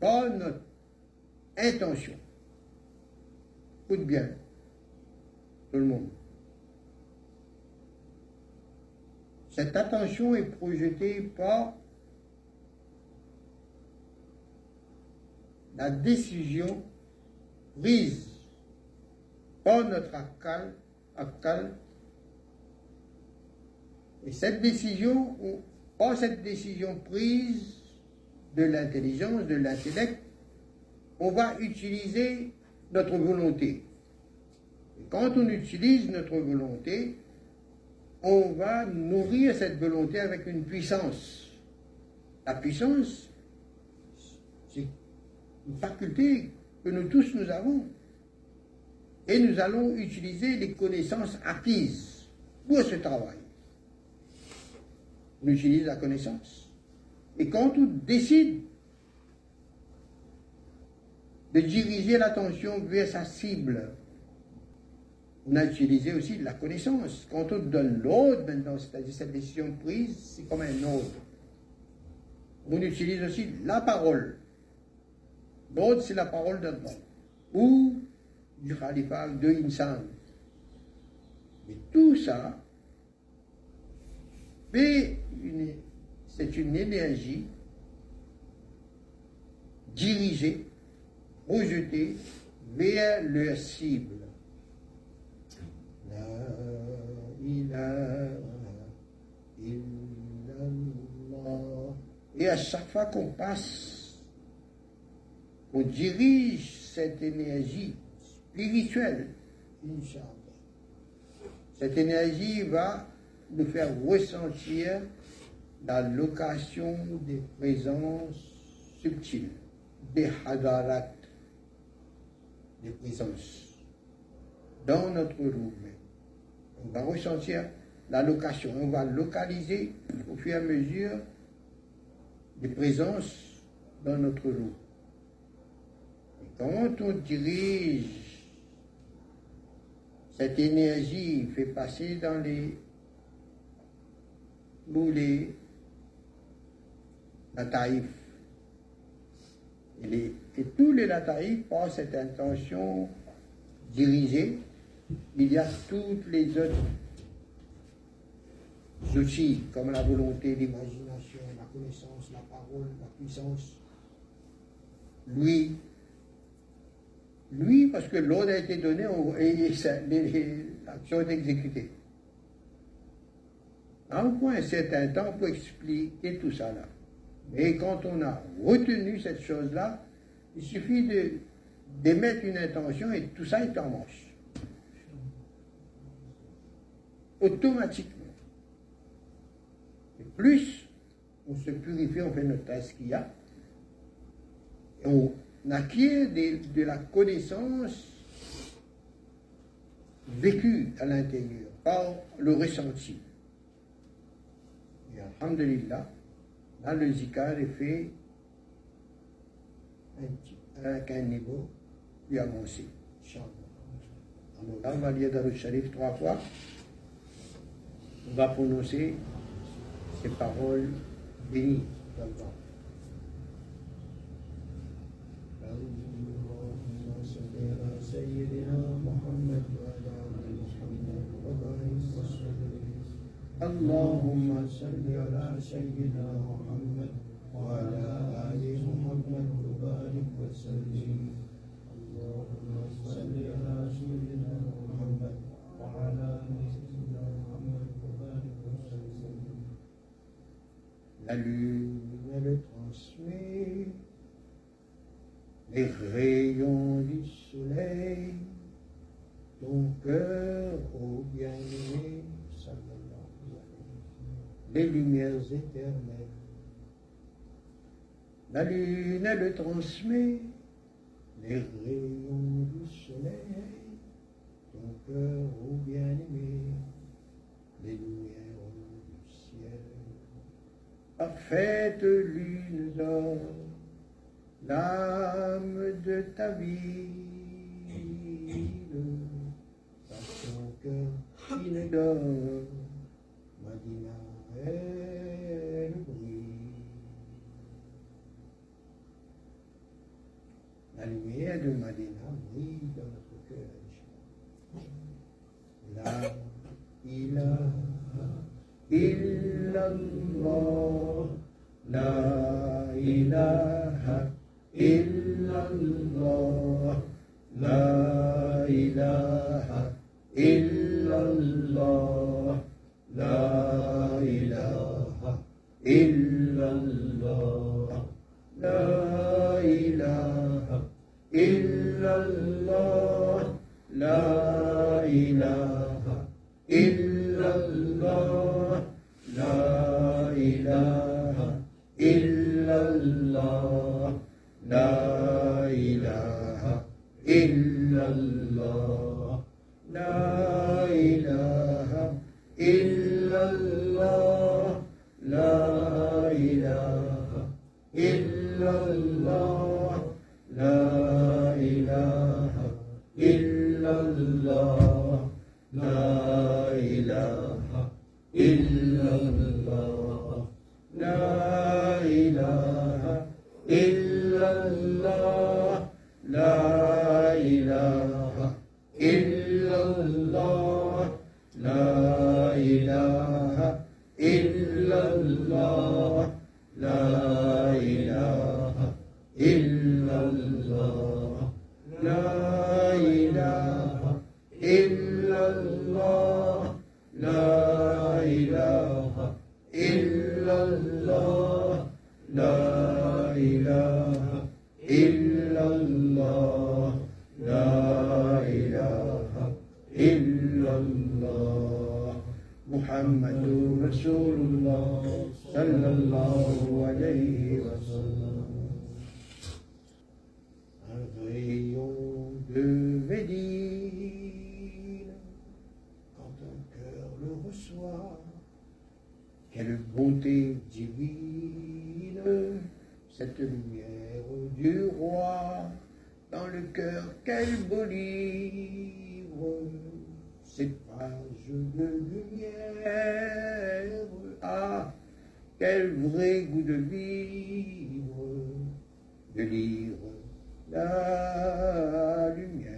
par notre intention. Écoute bien, tout le monde. Cette attention est projetée par la décision prise par notre akal, Et cette décision, par cette décision prise de l'intelligence, de l'intellect, on va utiliser notre volonté. Et quand on utilise notre volonté, on va nourrir cette volonté avec une puissance. La puissance, c'est faculté que nous tous nous avons. Et nous allons utiliser les connaissances acquises pour ce travail. On utilise la connaissance. Et quand on décide de diriger l'attention vers sa cible, on a utilisé aussi la connaissance. Quand on donne l'ordre, maintenant, c'est-à-dire cette décision prise, c'est comme un ordre. On utilise aussi la parole. L'ordre, c'est la parole homme. Ou du khalifa de Insan. Mais tout ça, c'est une énergie dirigée, rejetée vers leur cible. Et à chaque fois qu'on passe, on dirige cette énergie spirituelle, cette énergie va nous faire ressentir la location des présences subtiles, des hadarat, des présences dans notre roue on va ressentir la location, on va localiser au fur et à mesure des présences dans notre lot. Quand on dirige cette énergie, fait passer dans les moulés, la taïf. Et, tous les lataïques par cette intention dirigée, il y a toutes les autres outils, comme la volonté, l'imagination, la connaissance, la parole, la puissance. Lui, lui, parce que l'ordre a été donné et l'action est exécutée. On prend un certain temps pour expliquer tout ça là. Mais quand on a retenu cette chose-là, il suffit de d'émettre une intention et tout ça est en marche. Automatiquement. Et plus on se purifie, on fait notre tasse qu'il y a, et on acquiert de, la connaissance vécue à l'intérieur par le ressenti. Et alhamdulillah, là le zikar est fait avec un niveau plus avancé. Alors là, on va lire le Sharif trois fois. On va prononcer ces paroles bénies. سيدنا محمد وعلى محمد وبارك وسلم اللهم صل على سيدنا محمد وعلى آل محمد وبارك وسلم. اللهم صل على سيدنا محمد وعلى آل سيدنا محمد وبارك وسلم. Les rayons du soleil, ton cœur, ô bien-aimé, les lumières éternelles. La lune, elle transmet les rayons du soleil, ton cœur, ô bien-aimé, les lumières du ciel. Parfaite lune d'or, l'âme de ta vie, par ton cœur qui dort, Madina, elle brille. La lumière de Madina brille dans notre cœur. La ilaha illallah, la ilaha إلا الله لا إله إلا الله لا إله إلا الله لا إله إلا الله لا cette lumière du roi, dans le cœur, quel beau livre, cette page de lumière, ah, quel vrai goût de vivre, de lire la lumière.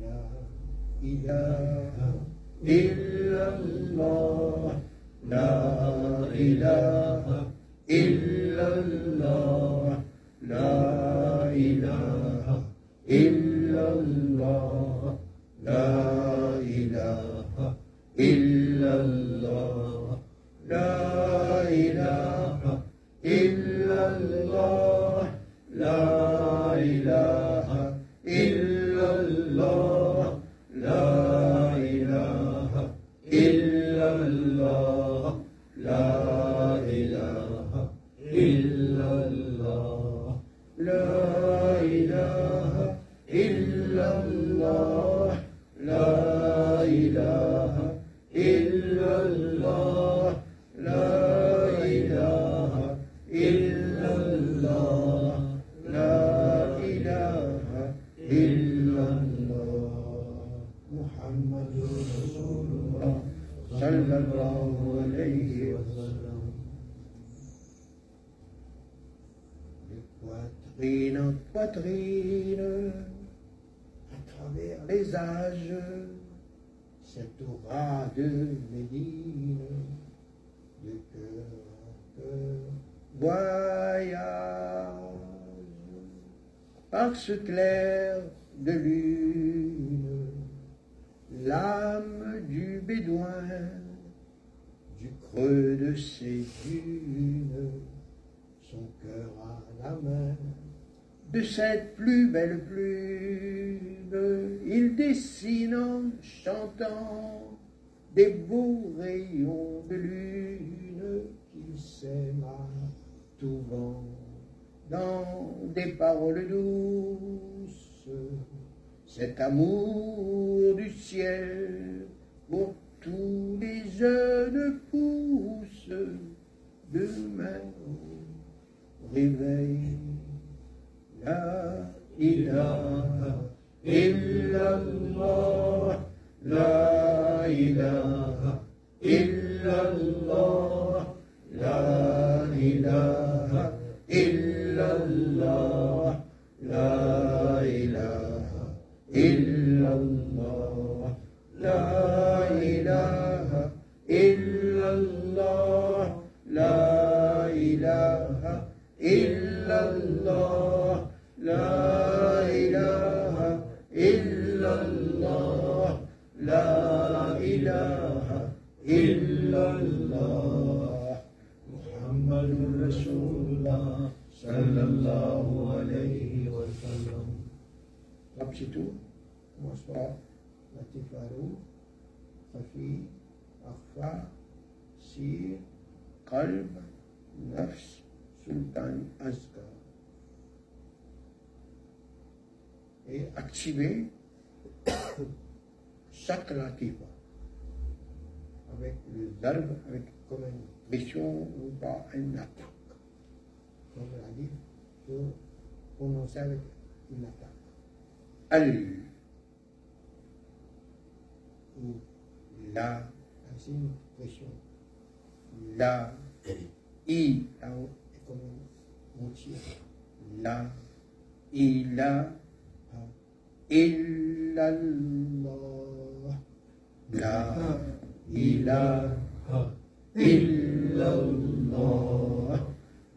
La ilaha illallah, la إله إلا الله. لا إله إلا الله. لا clair de lune, l'âme du bédouin, du creux de ses dunes, son cœur à la main. De cette plus belle plume, il dessine en chantant des beaux rayons de lune qu'il sème à tout vent dans des paroles douces. Cet amour du ciel pour tous les jeunes pousses demain au réveil. La ilaha illallah, la ilaha illallah, la ilaha illallah, محمد رسول اللہ sallallahu alayhi wa sallam. Rabshitu wasfa latifaru safi akhfa sir qalb nafs sultan azka et activer chaque latifa avec le verbe, avec comme une pression ou pas un acte. uno sabe y la tapa. Al. Y la. Así pues yo. La. Y. La, como mucho. La. Y la.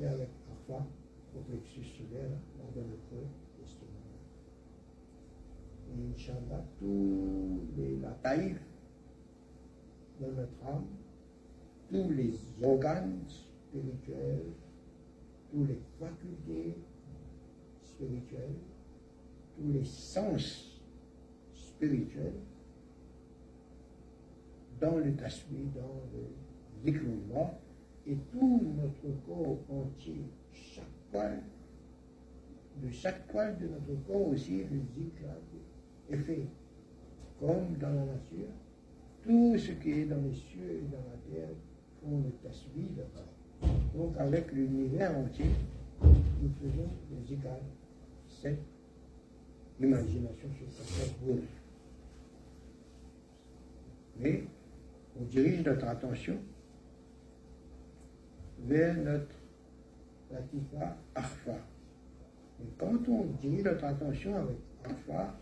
On avec Alpha pour l'existulaire lors de notre testimony. Et Inch'Allah, tous les lataïfs de notre âme, tous les organes spirituels, tous les facultés spirituelles, tous les sens spirituels, dans le tasbih, dans le zikrullah, et tout notre corps entier, chaque poil, de chaque poil de notre corps aussi, le zikr est fait. Comme dans la nature, tout ce qui est dans les cieux et dans la terre font le tasbih là-bas. Donc avec l'univers entier, nous faisons le zikr, cette imagination cette boule. Mais on dirige notre attention vers notre latifa arfa. Et quand on dirige notre attention avec arfa,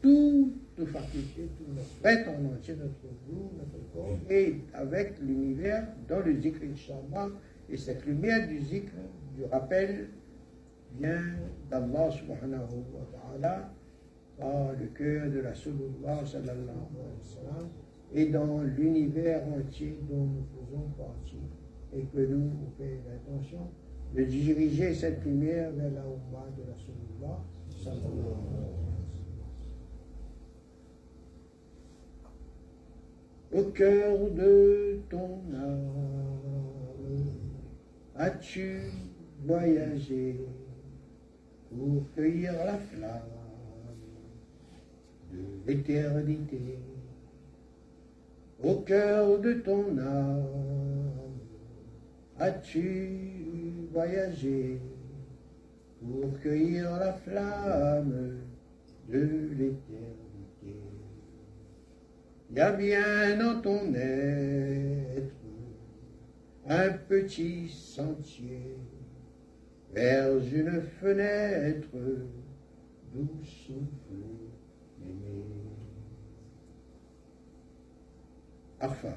toute faculté, tout notre être en entier, notre goût, notre corps, et avec l'univers dans le zikr Inch'Allah, et cette lumière du zikr, du rappel, vient d'Allah subhanahu wa ta'ala, par le cœur de la Sallallahu sallallahu alayhi wa sallam, et dans l'univers entier dont nous faisons partie, et que nous, on fait l'intention de diriger cette lumière vers la Oumma de la sallam. Au cœur de ton âme, as-tu voyagé pour cueillir la flamme de l'éternité? Au cœur de ton âme, as-tu voyagé pour cueillir la flamme de l'éternité? Il y a bien dans ton être un petit sentier vers une fenêtre d'où souffle l'aimé. Arfa.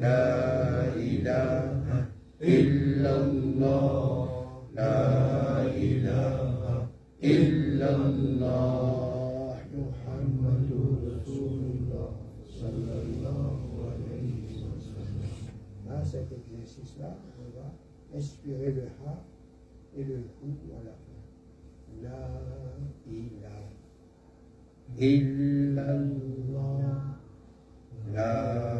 لا إله إلا الله لا إله إلا الله محمد رسول الله صلى الله عليه وسلم Dans cet exercice-là, on va inspirer le ha et le hu à la fin. La ilaha illallah. La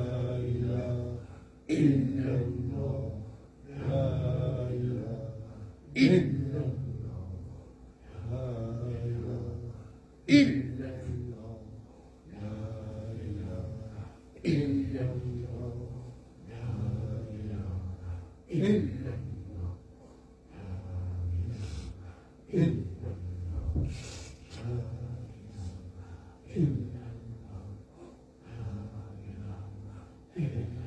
Amen.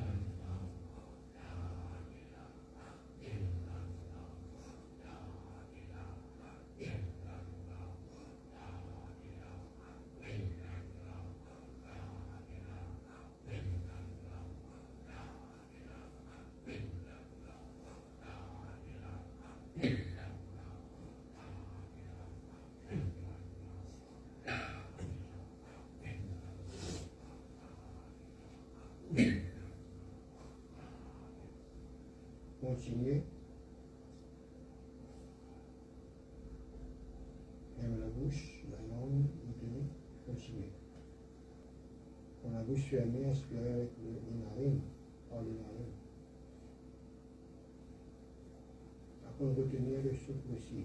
Continuez. Ferme la bouche, la langue, retenez, continuez. Quand la bouche fermée, inspirez avec le- les narines, par les narines. Après, retenez le souffle aussi.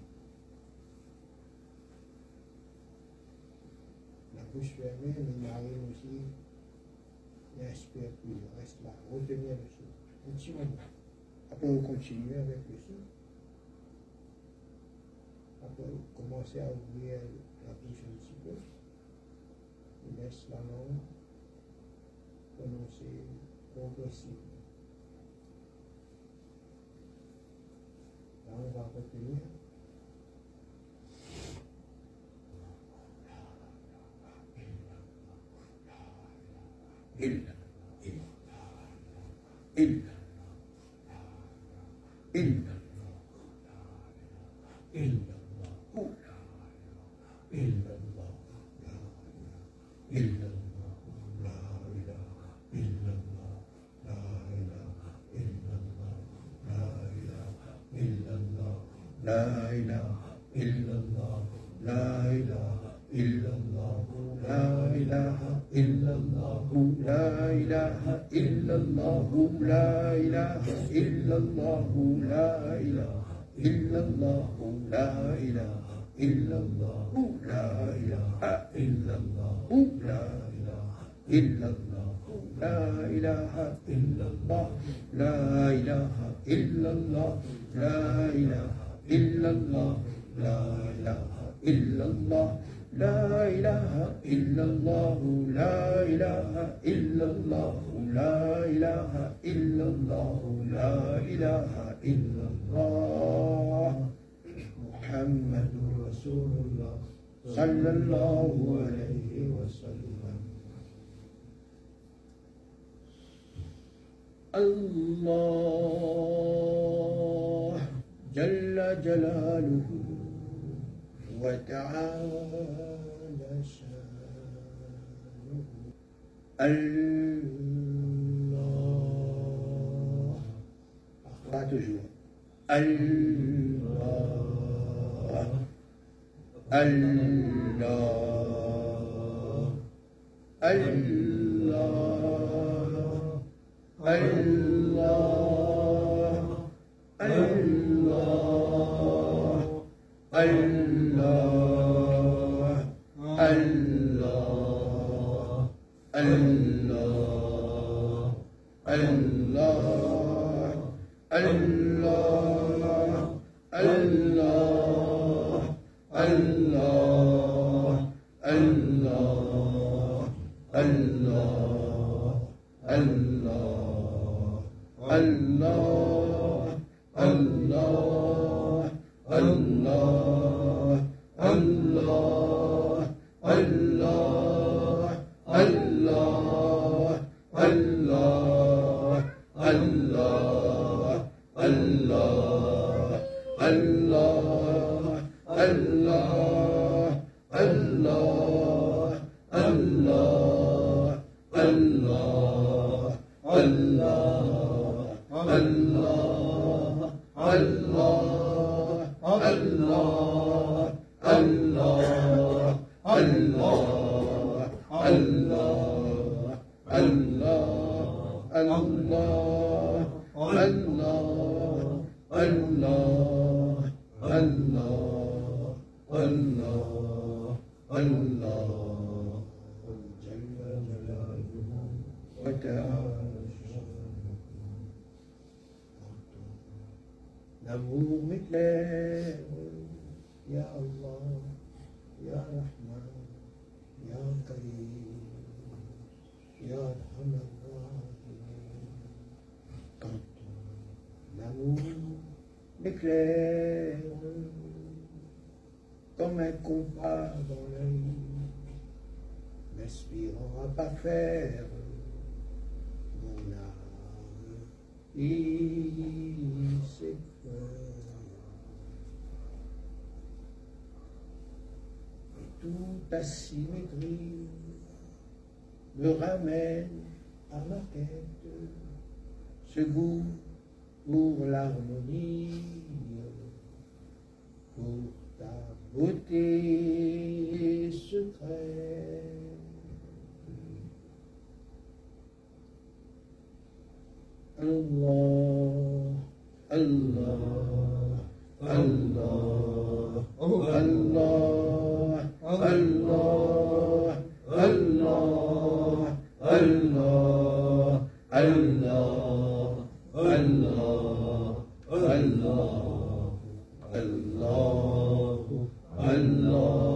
La bouche fermée, les narines aussi. Et inspire plus, reste là. Retenez le souffle. Un petit moment pour continuer avec le sang. Après, commencer à ouvrir la bouche un petit peu. Et laisse la langue prononcer progressivement. Là, on va retenir. Il. Il. Il. إلا الله لا إله إلا الله لا إله إلا الله لا إله إلا الله لا إله إلا الله لا إله إلا الله لا إله إلا الله لا إله إلا الله لا إله إلا الله لا إله إلا الله لا إله إلا الله محمد رسول الله صلى الله عليه وسلم. الله جل جلاله وتعالى شانه. الله. أخرجه الله. اللہ اللہ اللہ racine aigrie me ramène à ma tête. Ce goût Lord.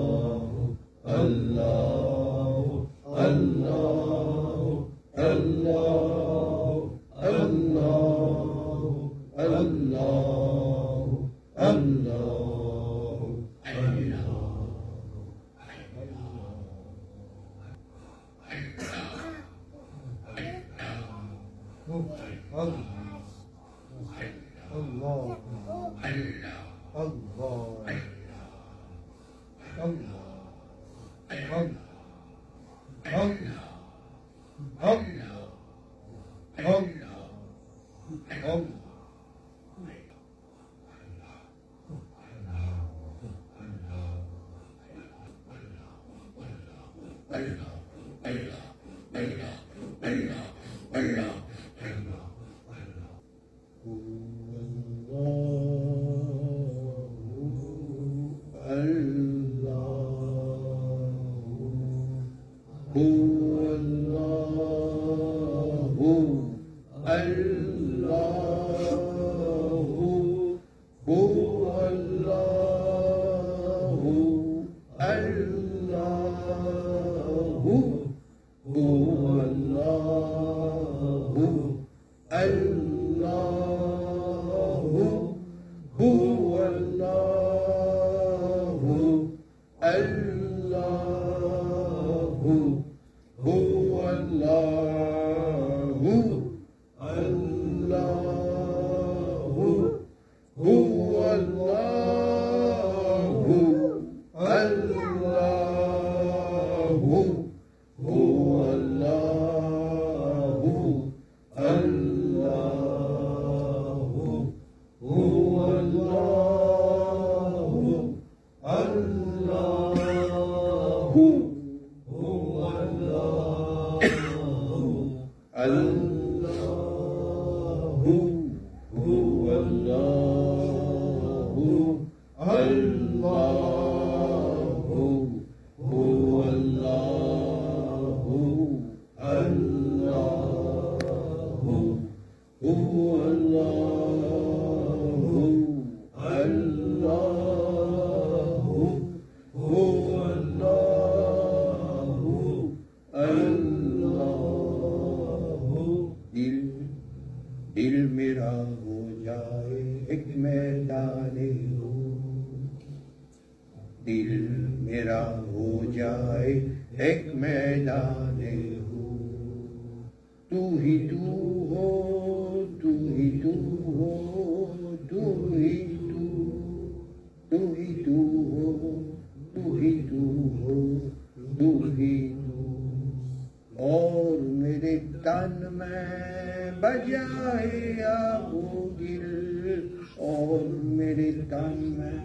اور میرے تن میں بجائے آبو گل، اور میرے تن میں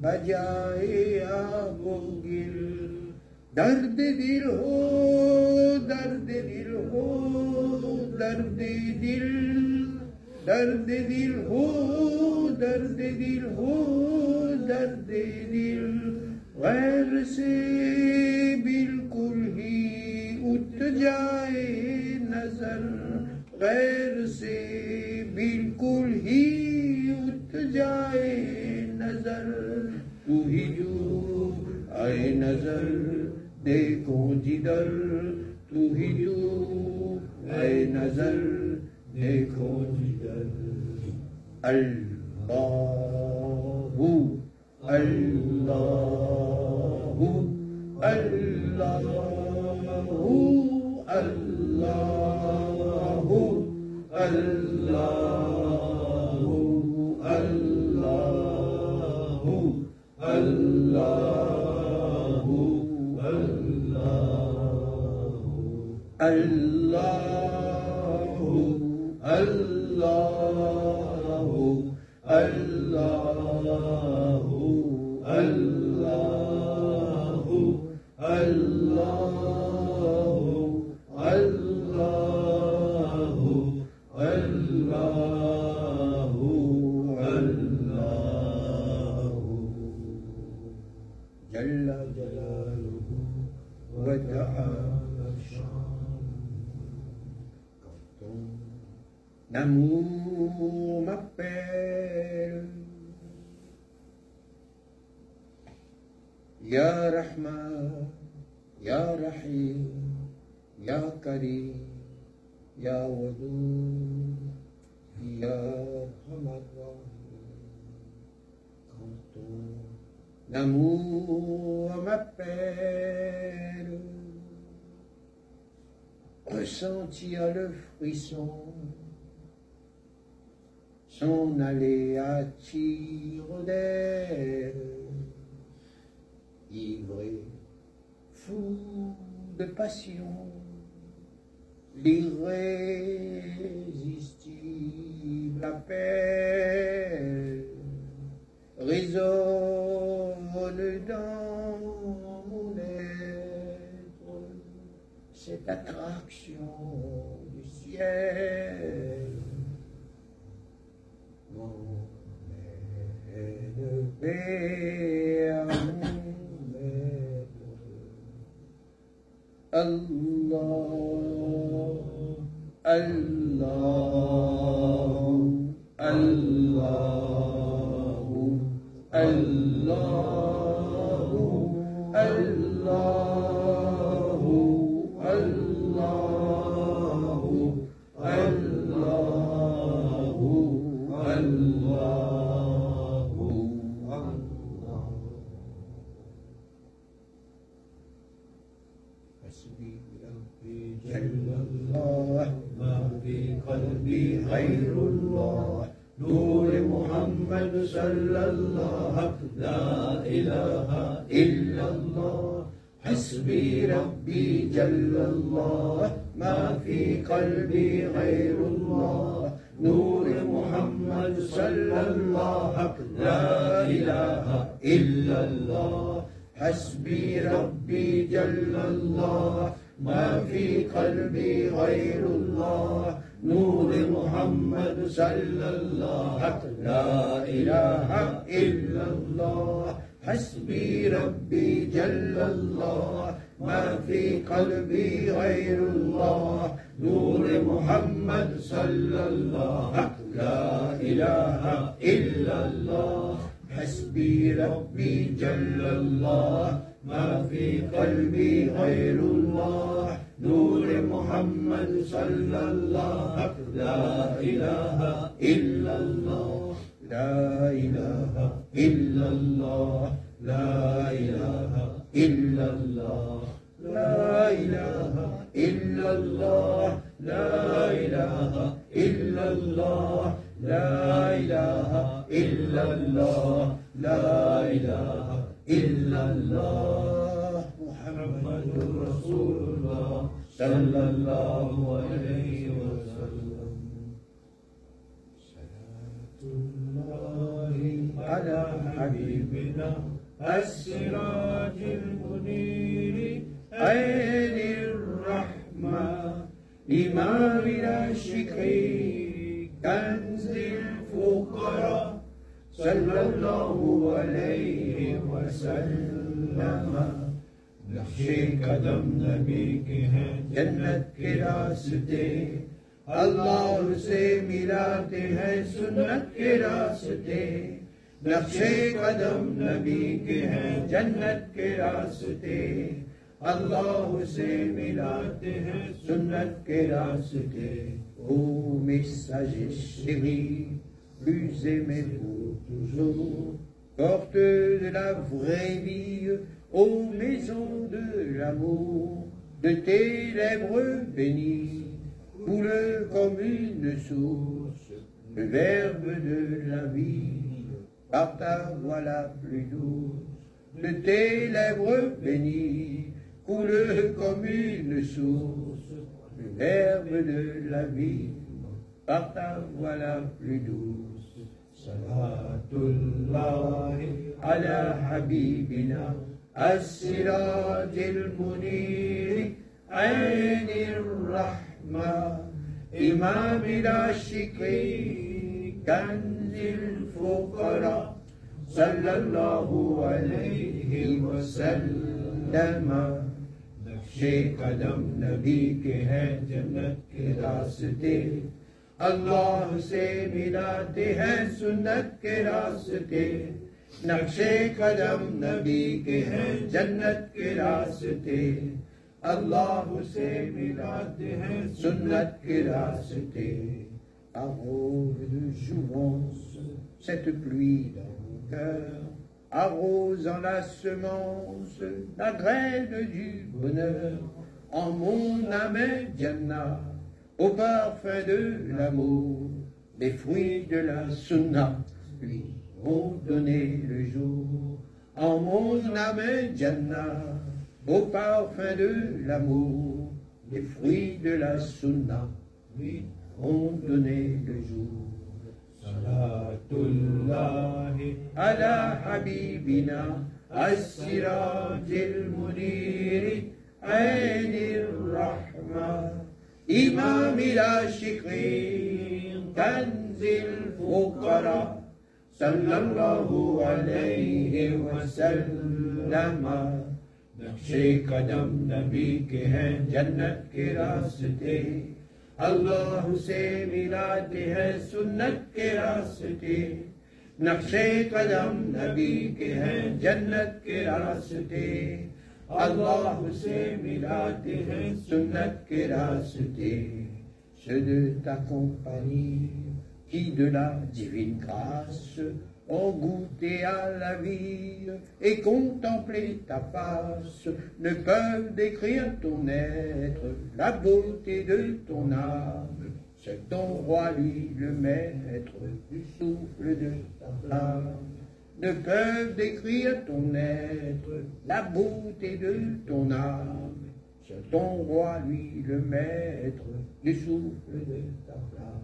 بجائے آبو گل۔ درد دل ہو، درد دل ہو، درد دل درد دل ہو، درد دل ہو، درد دل۔ غیر سے بالکل جائے نظر غیر سے بالکل ہی اٹھ جائے نظر۔ تو ہی جو آئے نظر، دیکھو جدر۔ تو ہی جو آئے نظر، دیکھو جدر۔ اللہ اللہ اللہ الله الله الله الله. Ya Rahman, Ya Rahim, Ya Kari, Ya Odo, quand ton amour m'appelle, ressentit à le frisson, son allait à ivré, fou de passion, l'irrésistible appel résonne dans mon être cette attraction du ciel. Mon اللہ اللہ حسبي ربي جل الله ما في قلبي غير الله. نور محمد صلى الله لا إله إلا الله. حسبي ربي جل الله ما في قلبي غير الله. نور محمد صلى الله لا إله إلا الله. حسبي ربي جل الله ما في قلبي غير الله. نور محمد صلى الله لا إله إلا الله لا إله إلا الله لا إله إلا الله لا إله إلا الله لا إله إلا الله لا إله إلا الله لا إله إلا الله محمد رسول الله. صلى الله عليه وسلم. صلاة الله على حبيبنا السراج المنير عين الرحمة إمام الشكي كنز الفقراء. صلى الله عليه وسلم نقشے قدم نبی کے ہیں جنت کے راستے اللہ سے ملاتے ہیں سنت کے راستے نقشے قدم نبی کے ہیں جنت کے راستے اللہ سے ملاتے ہیں سنت کے راستے او messager chéri, plus aimez-vous toujours, porte de la vraie vie, ô maison de l'amour, de tes lèvres bénies, coule comme une source, le verbe de la vie, par ta voix la plus douce, de tes lèvres bénies, coule comme une source, le verbe de la vie, par ta voix la plus douce. Salatullahi ala habibina, السراج المنير عين الرحمة إمام العاشقين كنز الفقراء صلى الله عليه وسلم. نقشے قدم نبی کے ہیں جنت راستے Allah semi-la te hace nat kela c'est Naksekadam Nabi Kénat Kela c'était Allah semi-la de hace Sunnat Kela c'était Arose de jouance cette pluie dans mon cœur Arrose en la semence la graine du bonheur. En mon âme d'Yna au parfum de l'amour, les fruits de la sunna lui ont donné le jour. En mon âme Jannah, au parfum de l'amour, les fruits de la sunna lui ont donné le jour. Salatullahi ala habibina, as-sirajil muniri. إمام العاشقين كنز الفقراء صلى الله عليه وسلم نقشے قدم نبی کے ہیں جنت کے راستے اللہ سے ملاتے ہیں سنت کے راستے نقشے قدم نبی کے ہیں جنت کے راستے Allah से मिलाते हैं सुन्नत के रास्ते ceux de ta compagnie qui de la divine grâce ont goûté à la vie et contemplé ta face ne peuvent décrire ton être, la beauté de ton âme. C'est ton roi, lui, le maître du souffle de ta flamme ne peuvent décrire ton être, la beauté de ton âme. Seul ton roi, lui, le maître, du souffle de ta flamme.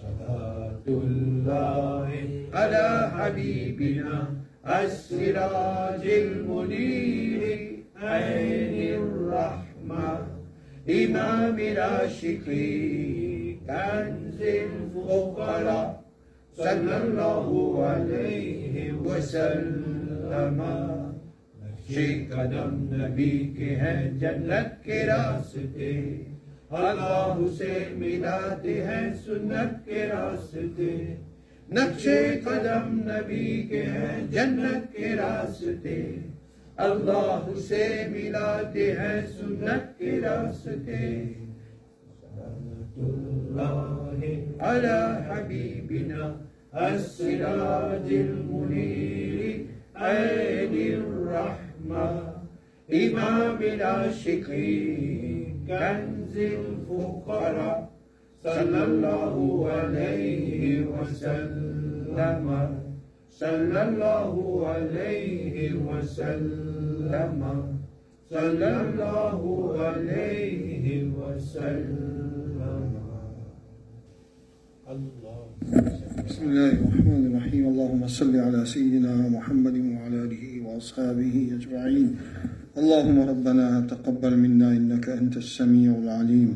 Sabbatullahi ala habibina, as-sirajil muniri, ayni rahma, imam ila shikri, kanzil صلى الله عليه وسلم نقشِ قدم نبی کے ہیں جنت کے راستے، اللہ سے ملاتے ہیں سنت کے راستے نقشے قدم نبی کے ہیں جنت کے راستے، اللہ سے ملاتے ہیں سنت کے راستے اللہ على حبيبنا السراج المنير عين الرحمة إمام العاشقين كنز الفقراء صلى الله عليه وسلم صلى الله عليه وسلم صلى الله عليه وسلم. بسم الله الرحمن الرحيم. اللهم صل على سيدنا محمد وعلى آله وأصحابه أجمعين. اللهم ربنا تقبل منا إنك أنت السميع العليم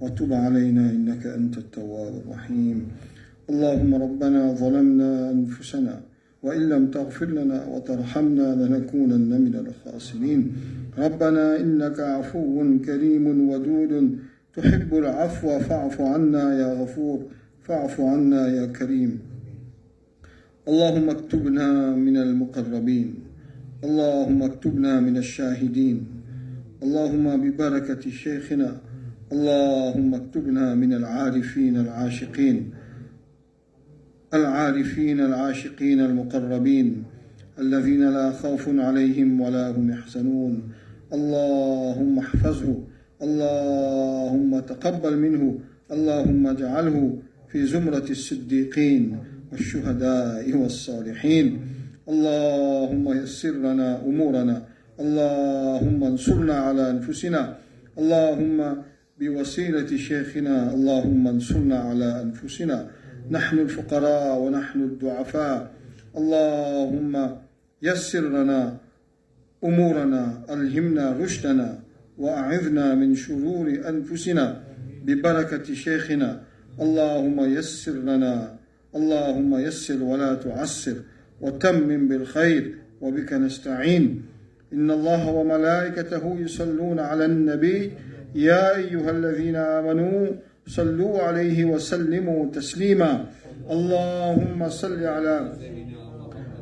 وتب علينا إنك أنت التواب الرحيم. اللهم ربنا ظلمنا أنفسنا وإن لم تغفر لنا وترحمنا لنكونن من الخاسرين. ربنا إنك عفو كريم ودود. تحب العفو فاعف عنا يا غفور. فاعف عنا يا كريم. اللهم اكتبنا من المقربين. اللهم اكتبنا من الشاهدين. اللهم ببركة شيخنا. اللهم اكتبنا من العارفين العاشقين. العارفين العاشقين المقربين. الذين لا خوف عليهم ولا هم يحزنون. اللهم احفظه. اللهم تقبل منه. اللهم اجعله في زمرة الصديقين والشهداء والصالحين. اللهم يسر لنا أمورنا. اللهم انصرنا على أنفسنا. اللهم بوسيلة شيخنا. اللهم انصرنا على أنفسنا. نحن الفقراء ونحن الضعفاء. اللهم يسر لنا أمورنا. ألهمنا رشدنا. وأعذنا من شرور أنفسنا. ببركة شيخنا. اللهم يسر لنا اللهم يسر ولا تعسر وتمم بالخير وبك نستعين. إن الله وملائكته يصلون على النبي. يا أيها الذين آمنوا صلوا عليه وسلموا تسليما. اللهم صل على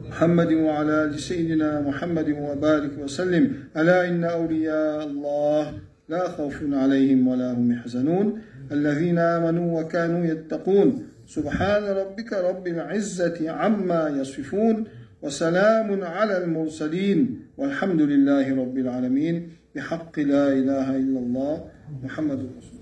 محمد وعلى آل سيدنا محمد وبارك وسلم. ألا إن أولياء الله لا خوف عليهم ولا هم يحزنون. الذين آمنوا وكانوا يتقون. سبحان ربك رب العزة عما يصفون وسلام على المرسلين. والحمد لله رب العالمين. بحق لا إله إلا الله. محمد رسول